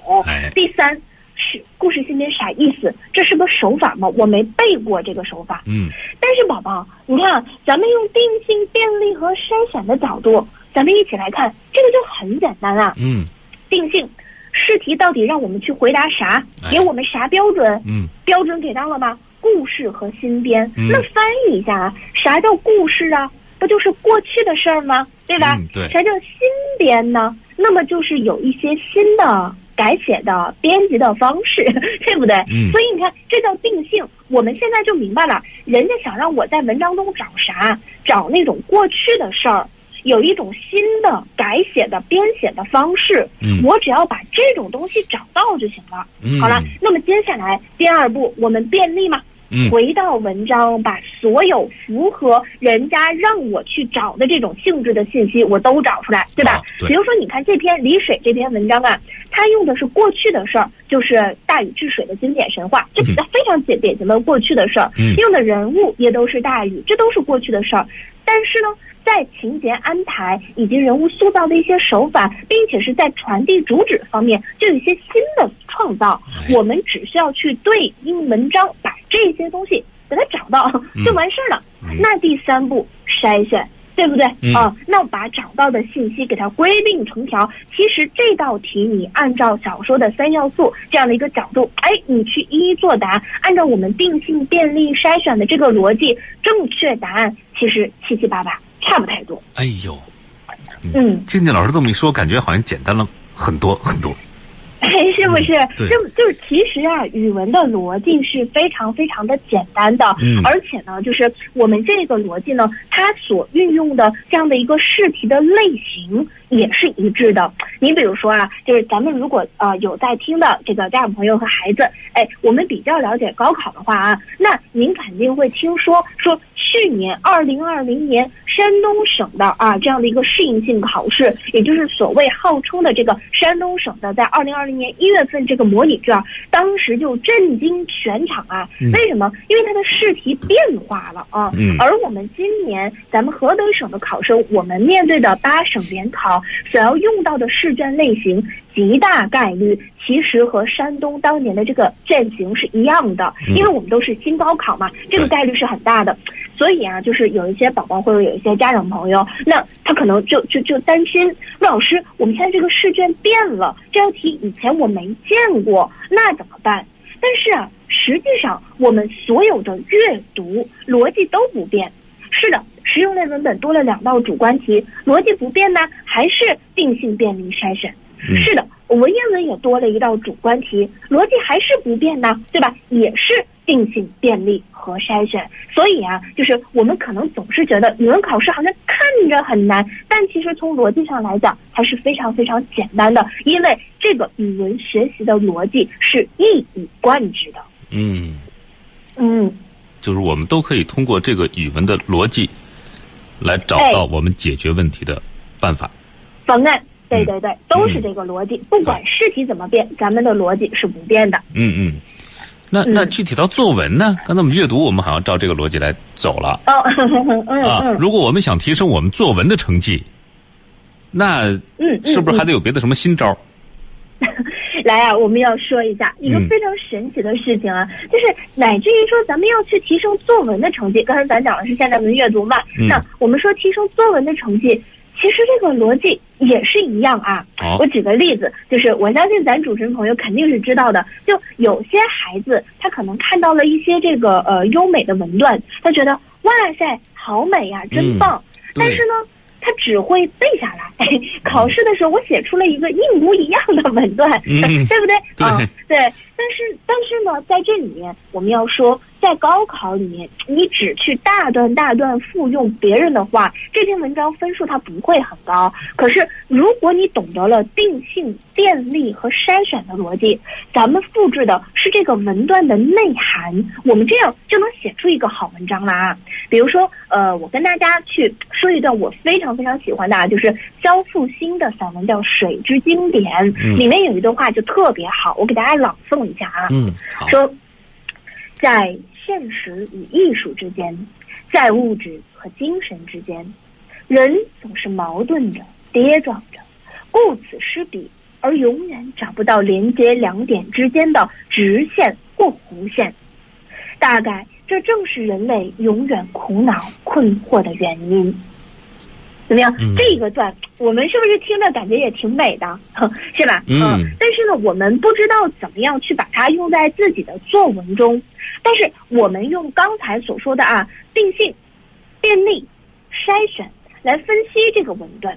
S2: 第三是故事新编啥意思？这是个手法吗？我没背过这个手法。
S1: 嗯，
S2: 但是宝宝，你看，咱们用定性、便利和筛选的角度，咱们一起来看，这个就很简单啊。
S1: 嗯，
S2: 定性试题到底让我们去回答啥？给我们啥标准？
S1: 嗯，
S2: 标准给到了吗？故事和新编，那翻译一下啊，啥叫故事啊？不就是过去的事儿吗？对吧？
S1: 对。
S2: 啥叫新编呢？那么就是有一些新的改写的编辑的方式，对不对？
S1: 嗯。
S2: 所以你看，这叫定性。我们现在就明白了，人家想让我在文章中找啥？找那种过去的事儿。有一种新的改写的编写的方式，
S1: 嗯，
S2: 我只要把这种东西找到就行了。
S1: 嗯，
S2: 好了，那么接下来第二步，我们便利嘛，
S1: 嗯
S2: 回到文章，把所有符合人家让我去找的这种性质的信息，我都找出来，对吧？
S1: 对
S2: 比如说，你看这篇李水这篇文章啊，它用的是过去的事儿，就是大禹治水的经典神话，这
S1: 嗯
S2: 非常典典型的过去的事儿。
S1: 嗯
S2: 用的人物也都是大禹，这都是过去的事儿。但是呢，在情节安排以及人物塑造的一些手法，并且是在传递主旨方面，就有一些新的创造。
S1: 哎
S2: 我们只需要去对应文章，把这些东西给它找到，
S1: 嗯
S2: 就完事儿了。
S1: 嗯
S2: 那第三步筛选。对不对
S1: 嗯
S2: 啊？那我把找到的信息给它归并成条。其实这道题你按照小说的三要素这样的一个角度，哎，你去一一作答，按照我们定性、便利筛选的这个逻辑，正确答案其实七七八八，差不太多。
S1: 哎呦，
S2: 嗯，
S1: 静静老师这么一说，感觉好像简单了很多很多。
S2: 是不是？
S1: 嗯
S2: 就就是其实啊，语文的逻辑是非常非常的简单的，
S1: 嗯
S2: 而且呢，就是我们这个逻辑呢，它所运用的这样的一个试题的类型也是一致的。你比如说啊，就是咱们如果呃有在听的这个家长朋友和孩子，哎，我们比较了解高考的话啊，那您肯定会听说说去年二零二零年山东省的啊这样的一个适应性考试，也就是所谓号称的这个山东省的在二零二零年一月份这个模拟卷，当时就震惊全场啊！
S1: 嗯
S2: 为什么？因为它的试题变化了啊。
S1: 嗯
S2: 而我们今年咱们河北省的考生，我们面对的八省联考所要用到的试卷类型，极大概率其实和山东当年的这个卷型是一样的，
S1: 嗯
S2: 因为我们都是新高考嘛，这个概率是很大的。所以啊，就是有一些宝宝或者有一些家长朋友，那他可能就就就担心，老师，我们现在这个试卷变了，这道题以前我没见过，那怎么办？但是啊，实际上我们所有的阅读逻辑都不变。是的，实用类文本多了两道主观题，逻辑不变呢，还是定性便利筛选。
S1: 嗯
S2: 是的，文言文也多了一道主观题，逻辑还是不变呢，对吧？也是定性便利和筛选。所以啊，就是我们可能总是觉得语文考试好像看着很难，但其实从逻辑上来讲还是非常非常简单的，因为这个语文学习的逻辑是一以贯之的。
S1: 嗯，
S2: 嗯，
S1: 就是我们都可以通过这个语文的逻辑，来找到我们解决问题的办法。
S2: 方案，对
S1: 嗯
S2: 对对，都是这个逻辑，不管试题怎么变，咱们的逻辑是不变的。
S1: 嗯嗯。那
S2: 嗯
S1: 那具体到作文呢？刚才我们阅读，我们好像照这个逻辑来走了
S2: 哦，嗯
S1: 啊。
S2: 嗯
S1: 如果我们想提升我们作文的成绩，那
S2: 嗯嗯，
S1: 是不是还
S2: 嗯
S1: 得有别的什么新招？
S2: 来啊，我们要说一下一个
S1: 嗯
S2: 非常神奇的事情啊，就是乃至于说咱们要去提升作文的成绩。刚才咱讲的是现代文阅读嘛，
S1: 嗯
S2: 那我们说提升作文的成绩，其实这个逻辑也是一样啊。
S1: 好
S2: 我举个例子，就是我相信咱主持人朋友肯定是知道的，就有些孩子他可能看到了一些这个呃优美的文段，他觉得哇塞好美呀、真
S1: 嗯
S2: 棒，但是呢。他只会背下来，考试的时候我写出了一个一模一样的文段，
S1: 嗯
S2: 对不对？
S1: 对
S2: 啊，对。但是但是呢，在这里面我们要说，在高考里面，你只去大段大段复用别人的话，这篇文章分数它不会很高。可是如果你懂得了定性、便利和筛选的逻辑，咱们复制的是这个文段的内涵，我们这样就能写出一个好文章了啊。比如说，呃，我跟大家去说一段我非常非常喜欢的，啊，就是肖复兴的散文叫《水之经典》，
S1: 嗯
S2: 里面有一段话就特别好，我给大家朗诵一下啊。
S1: 嗯，好，
S2: 说，在现实与艺术之间，在物质和精神之间，人总是矛盾着、跌撞着，顾此失彼，而永远找不到连接两点之间的直线或弧线。大概这正是人类永远苦恼困惑的原因。怎么样？
S1: 嗯
S2: 这个段我们是不是听着感觉也挺美的，是吧？
S1: 嗯
S2: 但是呢，我们不知道怎么样去把它用在自己的作文中。但是我们用刚才所说的啊，定性、便利、筛选来分析这个文段。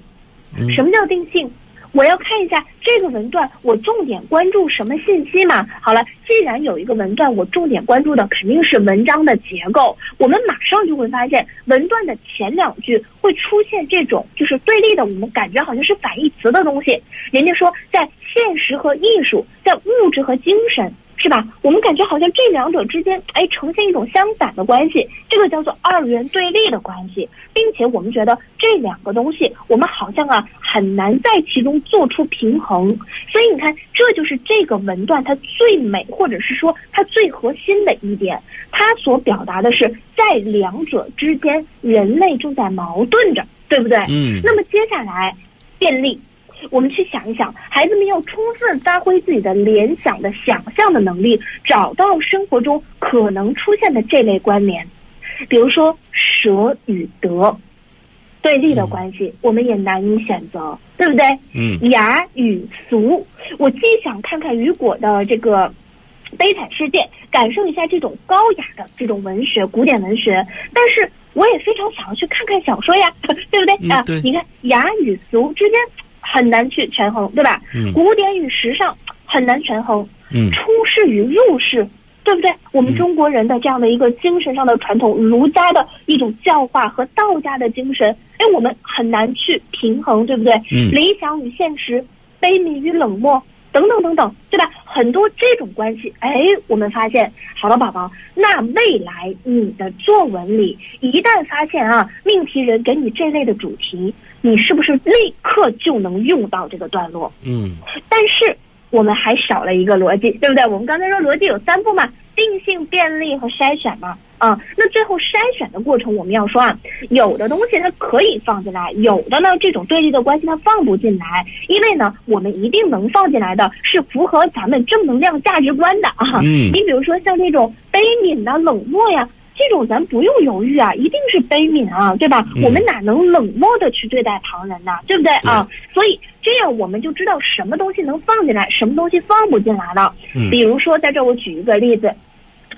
S1: 嗯
S2: 什么叫定性？我要看一下这个文段，我重点关注什么信息嘛？好了，既然有一个文段，我重点关注的肯定是文章的结构。我们马上就会发现，文段的前两句会出现这种就是对立的，我们感觉好像是反义词的东西。人家说，在现实和艺术，在物质和精神是吧？我们感觉好像这两者之间，哎，呈现一种相反的关系，这个叫做二元对立的关系，并且我们觉得这两个东西，我们好像啊很难在其中做出平衡。所以你看，这就是这个文段它最美，或者是说它最核心的一点，它所表达的是在两者之间，人类正在矛盾着，对不对？
S1: 嗯。
S2: 那么接下来，便利。我们去想一想，孩子们要充分发挥自己的联想的想象的能力，找到生活中可能出现的这类关联，比如说舍与得，对立的关系，我们也难以选择，对不对？
S1: 嗯。
S2: 雅与俗，我既想看看雨果的这个悲惨世界，感受一下这种高雅的这种文学、古典文学，但是我也非常想要去看看小说呀，对不对啊？你看雅与俗之间。很难去权衡，对吧？
S1: 嗯。
S2: 古典与时尚很难权衡。
S1: 嗯。
S2: 出世与入世，对不对？我们中国人的这样的一个精神上的传统，儒家的一种教化和道家的精神，哎，我们很难去平衡，对不对？
S1: 嗯。
S2: 理想与现实，悲悯与冷漠，等等等等，对吧？很多这种关系，哎，我们发现，好了，宝宝，那未来你的作文里一旦发现啊，命题人给你这类的主题。你是不是立刻就能用到这个段落？
S1: 嗯，
S2: 但是我们还少了一个逻辑，对不对？我们刚才说逻辑有三步嘛，定性、便利和筛选嘛。啊，那最后筛选的过程，我们要说啊，有的东西它可以放进来，有的呢这种对立的关系它放不进来，因为呢，我们一定能放进来的是符合咱们正能量价值观的啊。
S1: 嗯，
S2: 你比如说像这种悲悯呐、冷漠呀。这种咱不用犹豫啊，一定是悲悯啊，对吧？我们哪能冷漠的去对待旁人呢？对不对啊？所以这样我们就知道什么东西能放进来，什么东西放不进来了。嗯比如说，在这我举一个例子，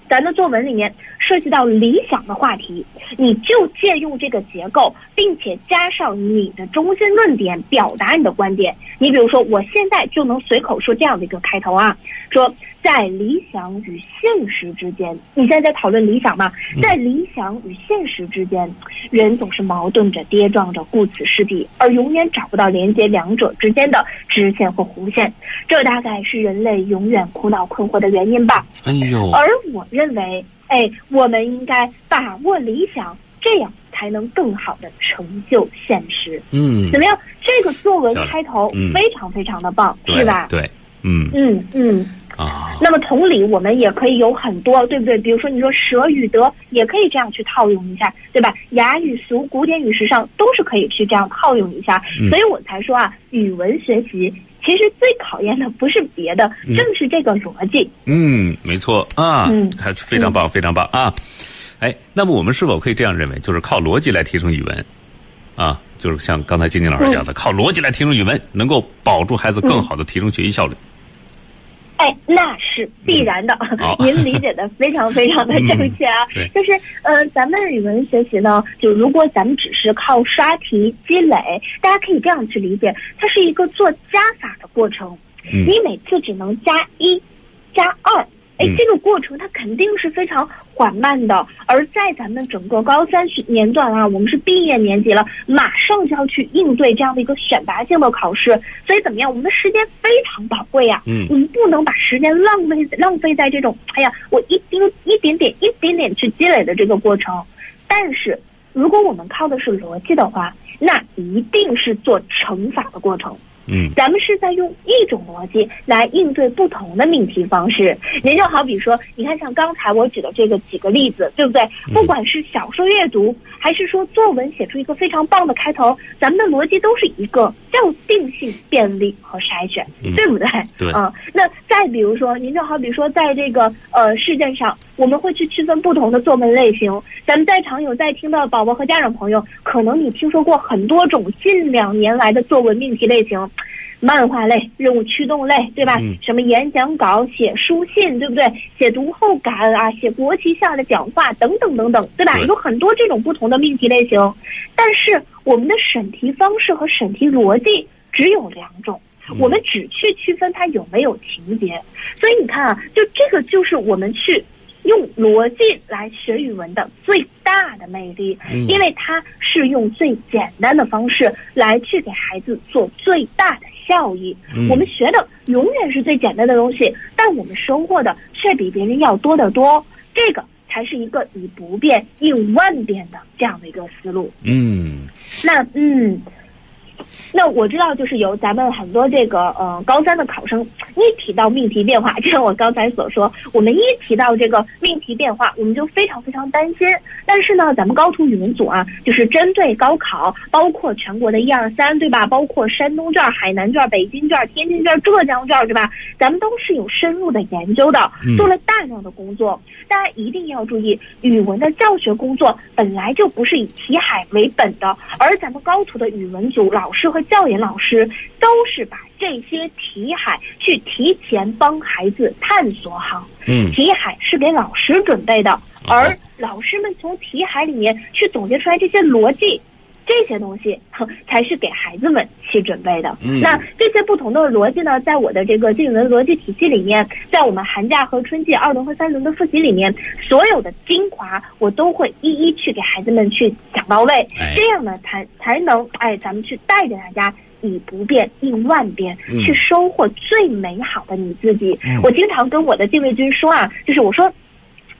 S2: 咱的作文里面涉及到理想的话题，你就借用这个结构，并且加上你的中心论点，表达你的观点。你比如说，我现在就能随口说这样的一个开头啊，说。在理想与现实之间，你现在在讨论理想吗？在理想与现实之间，人总是矛盾着、跌撞着，顾此失彼，而永远找不到连接两者之间的直线或弧线。这大概是人类永远苦恼困惑的原因吧。
S1: 哎呦！
S2: 而我认为，哎，我们应该把握理想，这样才能更好的成就现实。
S1: 嗯，
S2: 怎么样？这个作文开头非常非常的棒，是吧？
S1: 对，嗯
S2: 嗯嗯。
S1: 啊，
S2: 那么同理，我们也可以有很多，对不对？比如说，你说舍与得，也可以这样去套用一下，对吧？雅与俗，古典与时尚，都是可以去这样套用一下。所以我才说啊，语文学习其实最考验的不是别的，正是这个逻辑。
S1: 嗯，没错啊，
S2: 嗯，
S1: 还非常棒，非常棒啊！哎，那么我们是否可以这样认为，就是靠逻辑来提升语文？啊，就是像刚才金金老师讲的，靠逻辑来提升语文，能够保住孩子更好的提升学习效率。
S2: 哎，那是必然的。您理解的非常非常的正确啊。就是呃，咱们语文学习呢，就如果咱们只是靠刷题积累，大家可以这样去理解，它是一个做加法的过程。嗯你每次只能加一，加二。哎，这个过程它肯定是非常缓慢的，而在咱们整个高三学年段啊，我们是毕业年级了，马上就要去应对这样的一个选拔性的考试，所以怎么样，我们的时间非常宝贵呀，
S1: 嗯，
S2: 我们不能把时间浪费浪费在这种，哎呀，我一丁一点点一点点去积累的这个过程，但是如果我们靠的是逻辑的话，那一定是做乘法的过程。
S1: 嗯，
S2: 咱们是在用一种逻辑来应对不同的命题方式。您就好比说，你看像刚才我举的这个几个例子，对不对？不管是小说阅读，还是说作文写出一个非常棒的开头，咱们的逻辑都是一个叫定性、便利和筛选，对不对？
S1: 对。
S2: 嗯，那再比如说，您就好比说，在这个呃事件上，我们会去区分不同的作文类型。咱们在场有在听的宝宝和家长朋友，可能你听说过很多种近两年来的作文命题类型。漫画类、任务驱动类，对吧？什么演讲稿、写书信，对不对？写读后感啊，写国旗下的讲话等等等等，对吧？有很多这种不同的命题类型，但是我们的审题方式和审题逻辑只有两种，我们只去区分它有没有情节。所以你看啊，就这个就是我们去用逻辑来学语文的最大的魅力，因为它是用最简单的方式来去给孩子做最大的。效益。
S1: 嗯
S2: 我们学的永远是最简单的东西，但我们收获的却比别人要多得多。这个才是一个以不变应万变的这样的一个思路。
S1: 嗯
S2: 那嗯，那我知道，就是有咱们很多这个呃高三的考生一提到命题变化，就像我刚才所说，我们一提到这个命题变化，我们就非常非常担心。但是呢，咱们高途语文组啊，就是针对高考，包括全国的一二三，对吧？包括山东卷、海南卷、北京卷、天津卷、浙江卷，对吧？咱们都是有深入的研究的
S1: 嗯，
S2: 做了大量的工作。大家一定要注意，语文的教学工作本来就不是以题海为本的，而咱们高途的语文组老师和教研老师都是把这些题海去提前帮孩子探索好。
S1: 嗯
S2: 题海是给老师准备的，而老师们从题海里面去总结出来这些逻辑。这些东西哼 才是给孩子们去准备的。
S1: 嗯
S2: 那这些不同的逻辑呢，在我的这个经文逻辑体系里面，在我们寒假和春季二轮和三轮的复习里面，所有的精华我都会一一去给孩子们去讲到位。
S1: 哎
S2: 这样呢，才才能哎，咱们去带着大家。以不变应万变，
S1: 嗯
S2: 去收获最美好的你自己。
S1: 嗯
S2: 我经常跟我的禁卫军说啊，就是我说，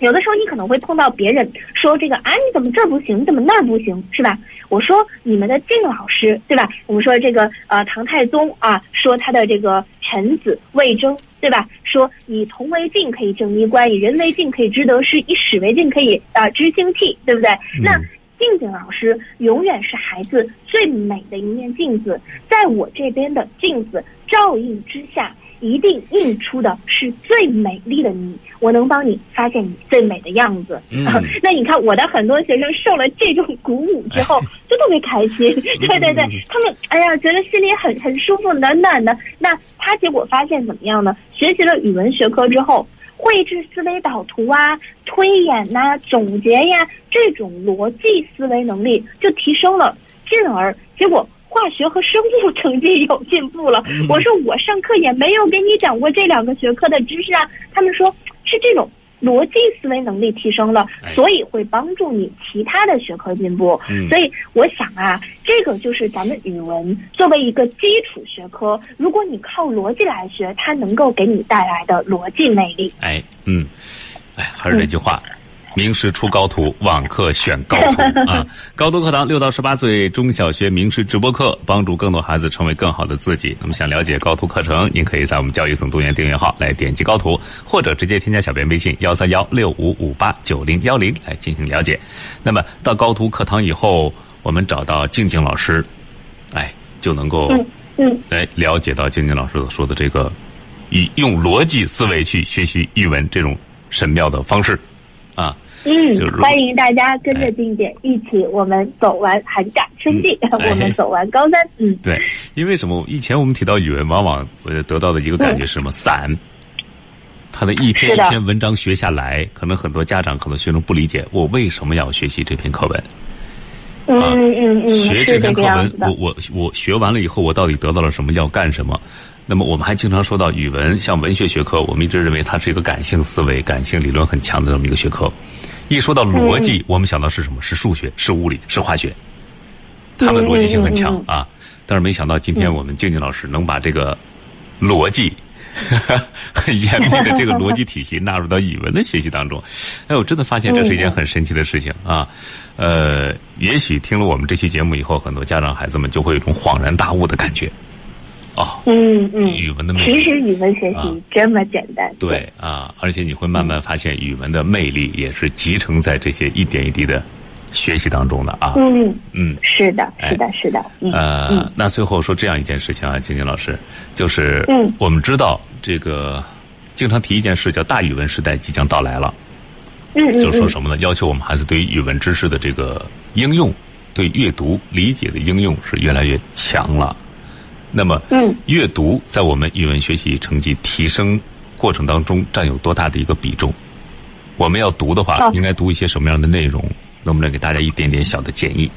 S2: 有的时候你可能会碰到别人说这个啊，你怎么这儿不行，你怎么那儿不行，是吧？我说你们的静老师，对吧？我们说这个呃唐太宗啊，说他的这个臣子魏征，对吧？说以铜为镜可以正衣冠，以人为镜可以知得失，以史为镜可以啊、知兴替，对不对？那静静老师永远是孩子最美的一面镜子，在我这边的镜子照映之下，一定映出的是最美丽的你。我能帮你发现你最美的样子。
S1: 嗯
S2: 那你看，我的很多学生受了这种鼓舞之后，就特别开心。对对对，他们哎呀，觉得心里很很舒服，暖暖的。那他结果发现怎么样呢？学习了语文学科之后。绘制思维导图啊、推演呐、总结呀，这种逻辑思维能力就提升了，进而结果化学和生物成绩有进步了。我说我上课也没有给你讲过这两个学科的知识啊，他们说是这种逻辑思维能力提升了
S1: 哎，
S2: 所以会帮助你其他的学科进步。
S1: 嗯
S2: 所以我想啊，这个就是咱们语文作为一个基础学科，如果你靠逻辑来学，它能够给你带来的逻辑魅力。
S1: 哎，嗯，哎，还是那句话。名师出高徒，网课选高徒 啊！高途课堂六到十八岁中小学名师直播课，帮助更多孩子成为更好的自己。那么想了解高途课程，您可以在我们教育总动员订阅号来点击高途，或者直接添加小编微信幺三幺六五五八九零幺零来进行了解。那么到高途课堂以后，我们找到静静老师，哎，就能够
S2: 嗯嗯
S1: 来了解到静静老师所说的这个，以用逻辑思维去学习语文这种神妙的方式，啊，
S2: 嗯，欢迎大家跟
S1: 哎
S2: 着静姐一起，我们走完寒假春季，
S1: 嗯 哎
S2: 我们走完高三。嗯，
S1: 对，因为什么？以前我们提到语文，往往我得到的一个感觉是什么？散。他的一篇一篇文章学下来，可能很多家长、很多学生不理解，我为什么要学习这篇课文？
S2: 嗯嗯嗯，
S1: 学
S2: 这
S1: 这篇课文我。我我学完了以后，我到底得到了什么？要干什么？那么我们还经常说到语文，像文学学科，我们一直认为它是一个感性思维、感性理论很强的这么一个学科。一说到逻辑，
S2: 嗯
S1: 我们想到是什么？是数学、是物理、是化学，他们逻辑性很强
S2: 嗯
S1: 啊。但是没想到今天我们静静老师能把这个逻辑。很严密的这个逻辑体系 纳入到语文的学习当中，哎，我真的发现这是一件很神奇的事情啊！呃，也许听了我们这期节目以后，很多家长孩子们就会有一种恍然大悟的感觉。哦，
S2: 嗯嗯，
S1: 语文的魅
S2: 其实，语文学
S1: 啊
S2: 习这么简单。
S1: 对啊，而且你会慢慢发现语文的魅力也是集成在这些一点一滴的学习当中的啊。
S2: 嗯，
S1: 嗯，
S2: 是的，
S1: 哎
S2: 是的，是的。嗯
S1: 呃
S2: 嗯，
S1: 那最后说这样一件事情啊，晶晶老师，就是
S2: 嗯
S1: 我们知道这个经常提一件事叫大语文时代即将到来了。
S2: 嗯嗯，
S1: 就是说什么呢？要求我们孩子对于语文知识的这个应用，对阅读理解的应用是越来越强了。那么，
S2: 嗯
S1: 阅读在我们语文学习成绩提升过程当中占有多大的一个比重？我们要读的话，
S2: 哦
S1: 应该读一些什么样的内容？能不能给大家一点点小的建议？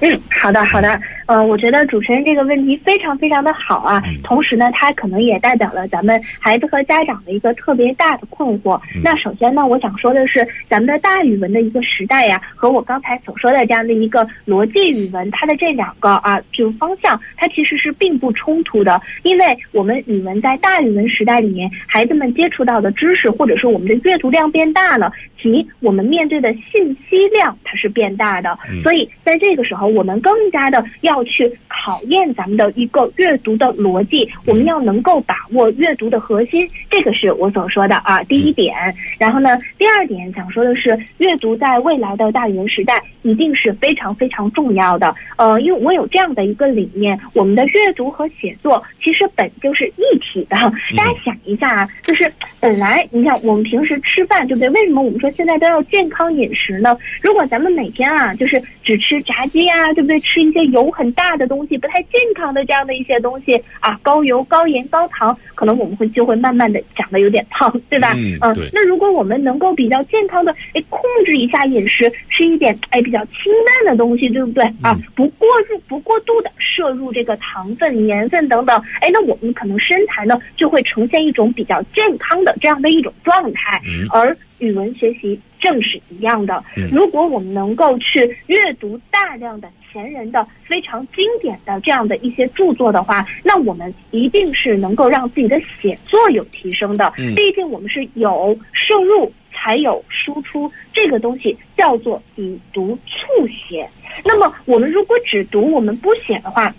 S2: 嗯，好的，好的。呃，我觉得主持人这个问题非常非常的好啊，同时呢，它可能也代表了咱们孩子和家长的一个特别大的困惑。那首先呢，我想说的是，咱们的大语文的一个时代呀，和我刚才所说的这样的一个逻辑语文，它的这两个啊，就方向，它其实是并不冲突的，因为我们语文在大语文时代里面，孩子们接触到的知识，或者说我们的阅读量变大了。及我们面对的信息量它是变大的，所以在这个时候，我们更加的要去考验咱们的一个阅读的逻辑，我们要能够把握阅读的核心，这个是我所说的啊第一点。然后呢，第二点想说的是，阅读在未来的大语言时代一定是非常非常重要的。呃，因为我有这样的一个理念，我们的阅读和写作其实本就是一体的。大家想一下啊，就是本来你像我们平时吃饭对不对？为什么我们说？现在都要健康饮食呢。如果咱们每天啊，就是只吃炸鸡呀，对不对？吃一些油很大的东西，不太健康的这样的一些东西啊，高油、高盐、高糖，可能我们会就会慢慢的长得有点胖，对吧？
S1: 嗯，
S2: 那如果我们能够比较健康的，哎，控制一下饮食，吃一点哎比较清淡的东西，对不对？啊，不过入不过度的摄入这个糖分、盐分等等，哎，那我们可能身材呢就会呈现一种比较健康的这样的一种状态，嗯而。语文学习正是一样的。如果我们能够去阅读大量的前人的非常经典的这样的一些著作的话，那我们一定是能够让自己的写作有提升的。嗯毕竟我们是有摄入才有输出，这个东西叫做以读促写。那么我们如果只读我们不写的话，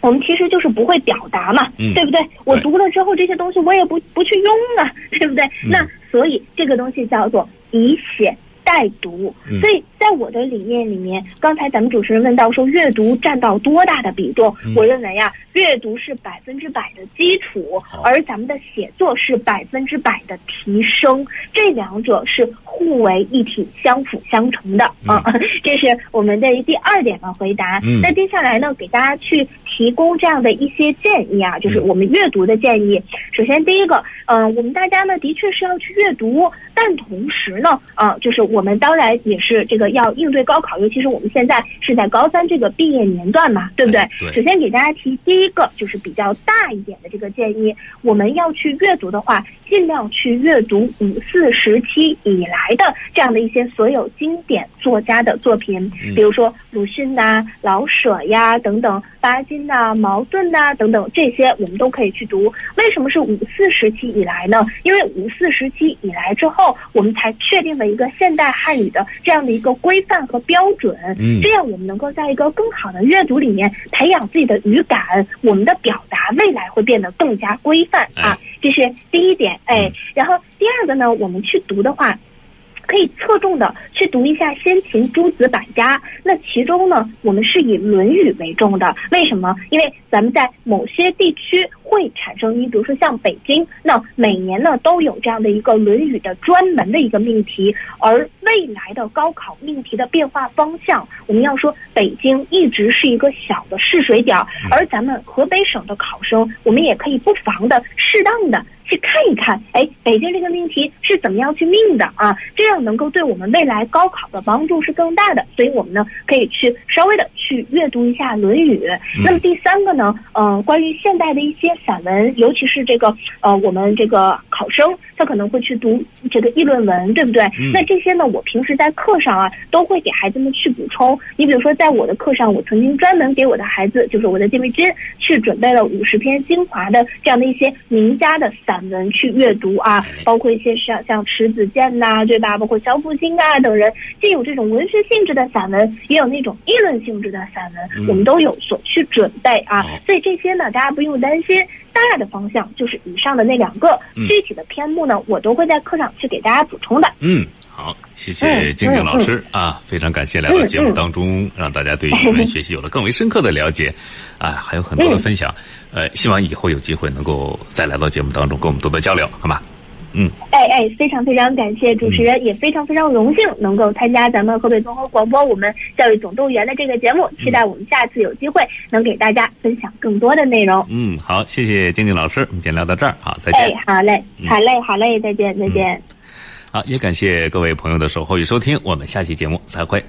S2: 我们其实就是不会表达嘛，对不对？我读了之后这些东西我也不不去用啊，对不对？那所以这个东西叫做以写代读，所以。在我的理念里面，刚才咱们主持人问到说阅读占到多大的比重？我认为呀，阅读是百分之百的基础，而咱们的写作是百分之百的提升，这两者是互为一体、相辅相成的啊。这是我们的第二点的回答。那接下来呢，给大家去提供这样的一些建议啊，就是我们阅读的建议。首先，第一个，嗯，我们大家呢的确是要去阅读，但同时呢，呃，就是我们当然也是这个。要应对高考，尤其是我们现在是在高三这个毕业年段嘛，对不对？首先给大家提第一个就是比较大一点的这个建议，我们要去阅读的话，尽量去阅读五四时期以来的这样的一些所有经典作家的作品，比如说鲁迅呐、老舍呀等等，巴金呐、茅盾呐等等，这些我们都可以去读。为什么是五四时期以来呢？因为五四时期以来之后，我们才确定了一个现代汉语的这样的一个。规范和标准，嗯这样我们能够在一个更好的阅读里面培养自己的语感，我们的表达未来会变得更加规范啊，这是第一点。哎，然后第二个呢，我们去读的话。可以侧重的去读一下先秦诸子百家，那其中呢，我们是以《论语》为重的。为什么？因为咱们在某些地区会产生，你比如说像北京，那每年呢都有这样的一个《论语》的专门的一个命题。而未来的高考命题的变化方向，我们要说北京一直是一个小的试水点，而咱们河北省的考生，我们也可以不妨的适当的。去看一看，哎，北京这个命题是怎么样去命的啊？这样能够对我们未来高考的帮助是更大的。所以我们呢，可以去稍微的去阅读一下《论语》。那么第三个呢，嗯，关于现代的一些散文，尤其是这个呃，我们这个考生他可能会去读这个议论文，对不对？那这些呢，我平时在课上啊，都会给孩子们去补充。你比如说，在我的课上，我曾经专门给我的孩子，就是我的弟妹君，去准备了五十篇精华的这样的一些名家的散。散文去阅读啊，包括一些像像迟子建呐，对吧？包括肖复兴啊等人，既有这种文学性质的散文，也有那种议论性质的散文，我们都有所去准备啊。所以这些呢，大家不用担心。大的方向就是以上的那两个，具体的篇目呢，我都会在课上去给大家补充的。
S1: 嗯，好，谢谢静静老师啊，非常感谢来到节目当中，让大家对语文学习有了更为深刻的了解啊，还有很多的分享。呃，希望以后有机会能够再来到节目当中，跟我们多多交流，好吗？嗯，
S2: 哎哎，非常非常感谢主持人，也非常非常荣幸能够参加咱们河北综合广播我们教育总动员的这个节目，期待我们下次有机会能给大家分享更多的内容。
S1: 嗯，好，谢谢静静老师，我们先聊到这儿，好，再见。
S2: 哎，好嘞，好嘞，好嘞，再见，再见。
S1: 好，也感谢各位朋友的守候与收听，我们下期节目再会。